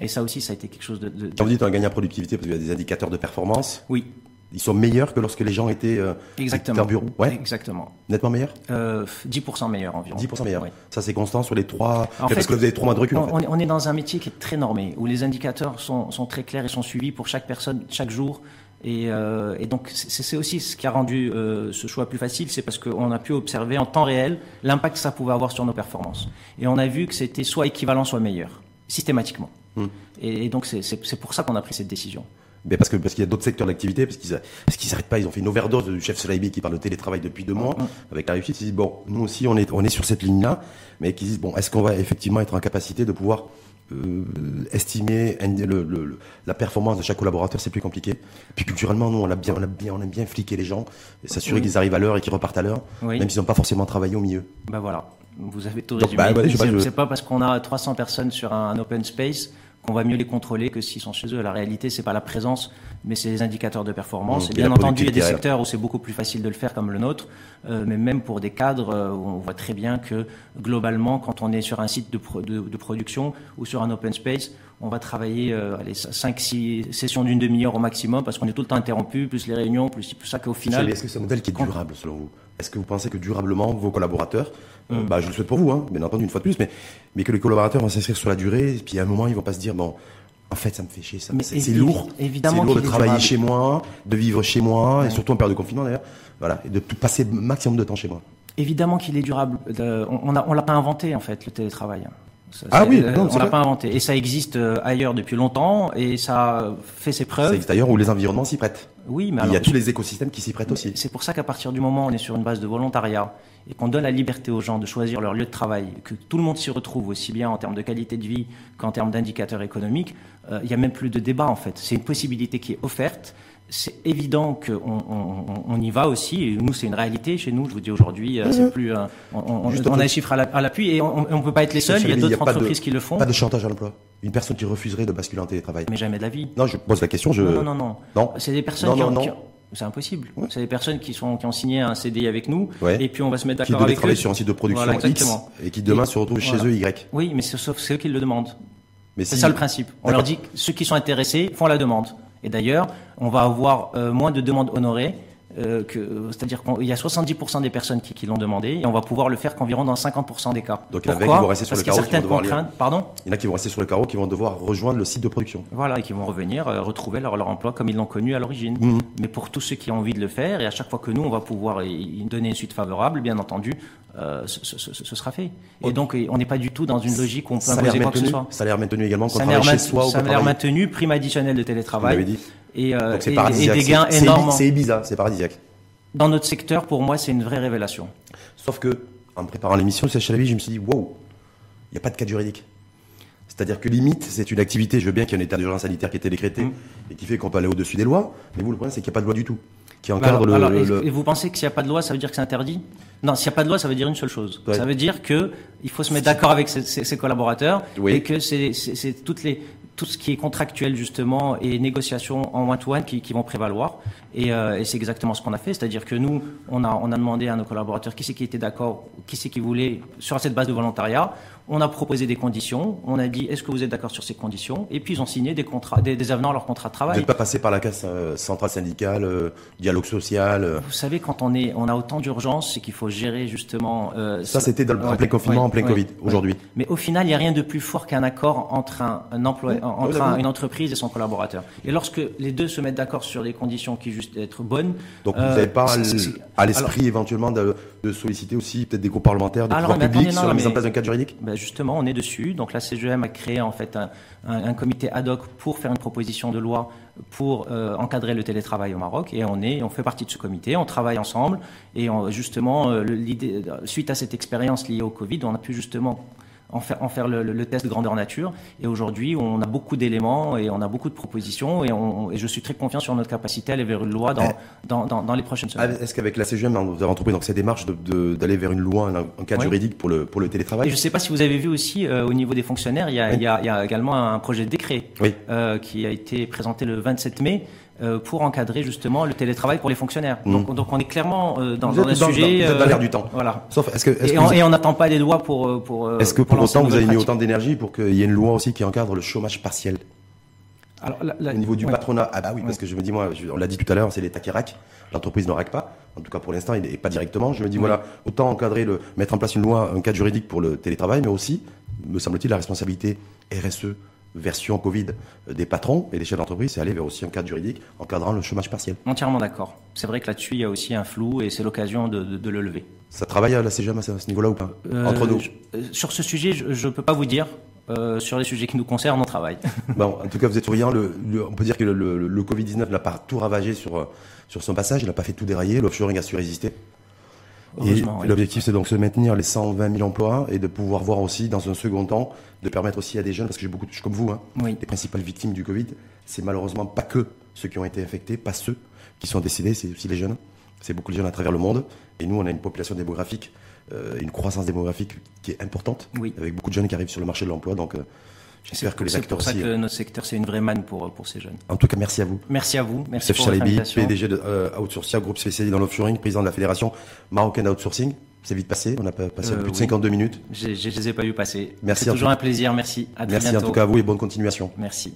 et ça aussi, ça a été quelque chose de. de... Quand vous dites on a gagné en productivité, parce qu'il y a des indicateurs de performance. Oui. Ils sont meilleurs que lorsque les gens étaient, euh, Exactement. en bureau. Ouais. Exactement. Nettement meilleurs. Euh, 10% meilleurs environ. 10% meilleurs. Oui. Ça c'est constant sur les trois. En parce que vous avez trois mois de recul. On, en fait. on, est dans un métier qui est très normé, où les indicateurs sont, sont très clairs et sont suivis pour chaque personne chaque jour. Et, euh, et, donc c'est aussi ce qui a rendu euh, ce choix plus facile, c'est parce qu'on a pu observer en temps réel l'impact que ça pouvait avoir sur nos performances. Et on a vu que c'était soit équivalent, soit meilleur, systématiquement. Hum. Et, et, donc c'est pour ça qu'on a pris cette décision. Mais parce que parce qu'il y a d'autres secteurs d'activité, parce qu'ils parce qu'ils s'arrêtent pas, ils ont fait une overdose du chef Selaibi qui parle de télétravail depuis deux mois, hum. avec la réussite. Ils disent bon, nous aussi on est on est sur cette ligne-là, mais qui disent bon, est-ce qu'on va effectivement être en capacité de pouvoir euh, estimer le, le, la performance de chaque collaborateur, c'est plus compliqué. Puis culturellement, nous, on a bien, on a bien, on aime bien fliquer les gens, et s'assurer oui. qu'ils arrivent à l'heure et qu'ils repartent à l'heure, oui. même s'ils n'ont pas forcément travaillé au milieu. Ben voilà, vous avez tout résumé. bah, c'est pas parce qu'on a 300 personnes sur un, un open space qu'on va mieux les contrôler que s'ils sont chez eux. La réalité, c'est pas la présence, mais c'est les indicateurs de performance. Mmh, et bien entendu, il y a des secteurs où c'est beaucoup plus facile de le faire, comme le nôtre. Euh, mais même pour des cadres, euh, où on voit très bien que globalement, quand on est sur un site de, pro- de, de production ou sur un open space, on va travailler euh, allez, 5-6 sessions d'une demi-heure au maximum parce qu'on est tout le temps interrompu, plus les réunions, plus tout ça qu'au final. Est-ce que c'est un modèle qui est durable selon vous? Est-ce que vous pensez que durablement vos collaborateurs, euh, Mm. bah, je le souhaite pour vous, hein, bien entendu une fois de plus, mais, mais que les collaborateurs vont s'inscrire sur la durée, et puis à un moment ils vont pas se dire bon, en fait ça me fait chier, ça, Mais c'est évi- lourd, évidemment c'est lourd de travailler durable. chez moi, de vivre chez moi, Ouais. et surtout en période de confinement d'ailleurs, voilà, et de tout passer maximum de temps chez moi. Évidemment qu'il est durable. Euh, on on l'a pas inventé en fait le télétravail. Ça, Ah oui, euh, non, on l'a pas inventé et ça existe euh, ailleurs depuis longtemps et ça fait ses Ça preuves. existe d'ailleurs où les environnements s'y prêtent. Oui, mais il y a tous les écosystèmes qui s'y prêtent aussi. c'est pour ça qu'à partir du moment où on est sur une base de volontariat et qu'on donne la liberté aux gens de choisir leur lieu de travail, que tout le monde s'y retrouve aussi bien en termes de qualité de vie qu'en termes d'indicateurs économiques, euh, il y a même plus de débat en fait. C'est une possibilité qui est offerte. C'est évident qu'on on, on, on y va aussi. Et nous, c'est une réalité chez nous. Je vous dis aujourd'hui, euh, c'est plus. euh, on, on- a les chiffres à la- à l'appui et on ne peut pas être les seuls. Il y a d'autres de- entreprises qui le font, Pas de chantage à l'emploi. Une personne qui refuserait de basculer en télétravail. mais jamais de la vie. Non, je pose la question, je. Non, non, non. C'est des personnes Non, qui, ont, qui C'est impossible. Ouais. C'est des personnes qui, sont, qui ont signé un CDI avec nous, Ouais. et puis on va se mettre d'accord avec eux. travailler sur un site de production Voilà, X et qui demain Et- se retrouvent chez eux Y. Oui, mais c'est sauf c'est eux qui le demandent. Mais C'est si- ça le principe. On leur dit que ceux qui sont intéressés font la demande. Et d'ailleurs, on va avoir euh, moins de demandes honorées. Euh, c'est-à-dire qu'il y a 70% des personnes qui, qui l'ont demandé et on va pouvoir le faire qu'environ dans 50% des cas. Donc, il y en a qui vont rester sur Parce le carreau, qui vont devoir lire. contraintes. Pardon Il y en a qui vont rester sur le carreau, qui vont devoir rejoindre le site de production. Voilà, et qui vont revenir euh, retrouver leur, leur emploi comme ils l'ont connu à l'origine. Mhm. Mais pour tous ceux qui ont envie de le faire, et à chaque fois que nous, on va pouvoir y- donner une suite favorable, bien entendu, euh, ce, ce- ce- ce sera fait. Et donc, on n'est pas du tout dans une logique où on peut imposer quoi que ce soit. salaire maintenu également, qu'on Salaire, travaille chez soi ou salaire maintenu, prime additionnelle de télétravail, dit. Et, euh, et- et des gains énormes. C'est Ibiza, c'est paradisiaque. Dans notre secteur, pour moi, c'est une vraie révélation. Sauf que, en préparant l'émission, je me suis dit, wow, il n'y a pas de cadre juridique. C'est-à-dire que limite, c'est une activité, je veux bien qu'il y ait un état d'urgence sanitaire qui a été décrété Mm. et qui fait qu'on peut aller au-dessus des lois, mais vous, le problème, c'est qu'il n'y a pas de loi du tout qui Bah encadre alors- le, alors, le- et- vous pensez que s'il n'y a pas de loi, ça veut dire que c'est interdit? Non, s'il n'y a pas de loi, ça veut dire une seule chose. Ouais. Ça veut dire que il faut se mettre d'accord avec ses, ses- ses collaborateurs Oui. et que c'est toutes les tout ce qui est contractuel justement et négociations en one-to-one qui, qui vont prévaloir. Et, euh, et c'est exactement ce qu'on a fait, c'est-à-dire que nous, on a on a demandé à nos collaborateurs qui c'est qui était d'accord, qui c'est qui voulait sur cette base de volontariat. On a proposé des conditions. On a dit est-ce que vous êtes d'accord sur ces conditions? Et puis ils ont signé des contrats, des, des avenants à leur contrat de Vous travail. n'êtes pas passé par la casse euh, centrale syndicale, euh, dialogue social. Vous savez, quand on est, on a autant d'urgence, c'est qu'il faut gérer justement. ça, c'était dans le- en plein confinement, ouais, en plein ouais, Covid. ouais. Aujourd'hui, Mais au final, il n'y a rien de plus fort qu'un accord entre un, un entre un- une entreprise et son collaborateur. Et lorsque les deux se mettent d'accord sur les conditions qui juste être bonnes, donc euh, vous n'avez pas c'est- c'est- à l'esprit éventuellement de, de solliciter aussi peut-être des groupes parlementaires, des Alors, pouvoirs mais publics sur la mise en place d'un cadre juridique? Ben justement, on est dessus. Donc la CGM a créé en fait un, un- un comité ad hoc pour faire une proposition de loi pour euh, encadrer le télétravail au Maroc. Et on est, on fait partie de ce comité. On travaille ensemble. Et on- justement, euh, l'idée, suite à cette expérience liée au Covid, on a pu justement en faire, en faire le, le- le test de grandeur nature. Et aujourd'hui, on a beaucoup d'éléments et on a beaucoup de propositions. Et, on, et je suis très confiant sur notre capacité à aller vers une loi dans, dans, dans, dans les prochaines Ah, semaines. Est-ce qu'avec la CGM, vous avez entrepris donc, cette démarche d'aller vers une loi, un, un cadre Oui. juridique pour le, pour le Et télétravail je ne sais pas si vous avez vu aussi euh, au niveau des fonctionnaires, il y a, Oui. il y a- il y a également un projet de décret Oui. euh, qui a été présenté le 27 mai pour encadrer justement le télétravail pour les fonctionnaires. Mhm. Donc, donc on est clairement euh, dans, Vous dans êtes un dans- sujet. dans- vous êtes dans euh, l'air du temps. Voilà. Sauf, est-ce que, est-ce Et on vous- et on n'attend pas des lois pour euh, pour. euh, est-ce que pour lancer autant vous avez mis autant d'énergie pour qu'il y ait une loi aussi qui encadre le chômage partiel pratique. Alors, la- la- Au niveau du ouais. patronat, ah bah oui, parce que je me dis, moi, je- on l'a dit tout à l'heure, c'est l'État qui raque. L'entreprise ne raque pas. En tout cas, pour l'instant, n'est pas directement. Je me dis, Oui. voilà, autant encadrer, le, mettre en place une loi, un cadre juridique pour le télétravail, mais aussi, me semble-t-il, la responsabilité RSE version Covid des patrons et des chefs d'entreprise, c'est aller vers aussi un cadre juridique encadrant le chômage partiel. Entièrement d'accord. C'est vrai que là-dessus, il y a aussi un flou et c'est l'occasion de, de- de le lever. Ça travaille à la CGM à ce, niveau-là ou pas? Euh, Entre nous. je- euh, sur ce sujet, je ne peux pas vous dire. Euh, sur les sujets qui nous concernent, on travaille. Bon, en tout cas, vous êtes souriant. Le, le- on peut dire que le, le- le Covid-19 n'a pas tout ravagé sur, sur son passage. Il n'a pas fait tout dérailler. L'offshoring a su résister. Et l'objectif, c'est donc de se maintenir les 120 000 emplois et de pouvoir voir aussi, dans un second temps, de permettre aussi à des jeunes, parce que j'ai beaucoup, de- comme vous, hein, Oui. les principales victimes du Covid, c'est malheureusement pas que ceux qui ont été infectés, pas ceux qui sont décédés, c'est aussi les jeunes. C'est beaucoup de jeunes à travers le monde. Et nous, on a une population démographique, euh, une croissance démographique qui est importante, Oui. avec beaucoup de jeunes qui arrivent sur le marché de l'emploi. Donc, euh, j'espère que les C'est acteurs pour ça aussi. que notre secteur, c'est une vraie manne pour, pour ces jeunes. En tout cas, merci à vous. Merci à vous. Merci Youssef pour. PDG de euh, Outsourcia, groupe spécialisé dans l'offshoring, président de la Fédération marocaine d'outsourcing. C'est vite passé, on a pas- passé Euh, plus de oui. 52 minutes. Je ne les ai pas vus passer. Merci C'est toujours tout- un plaisir. Merci. À très Merci en tout cas à vous et bonne continuation. Merci.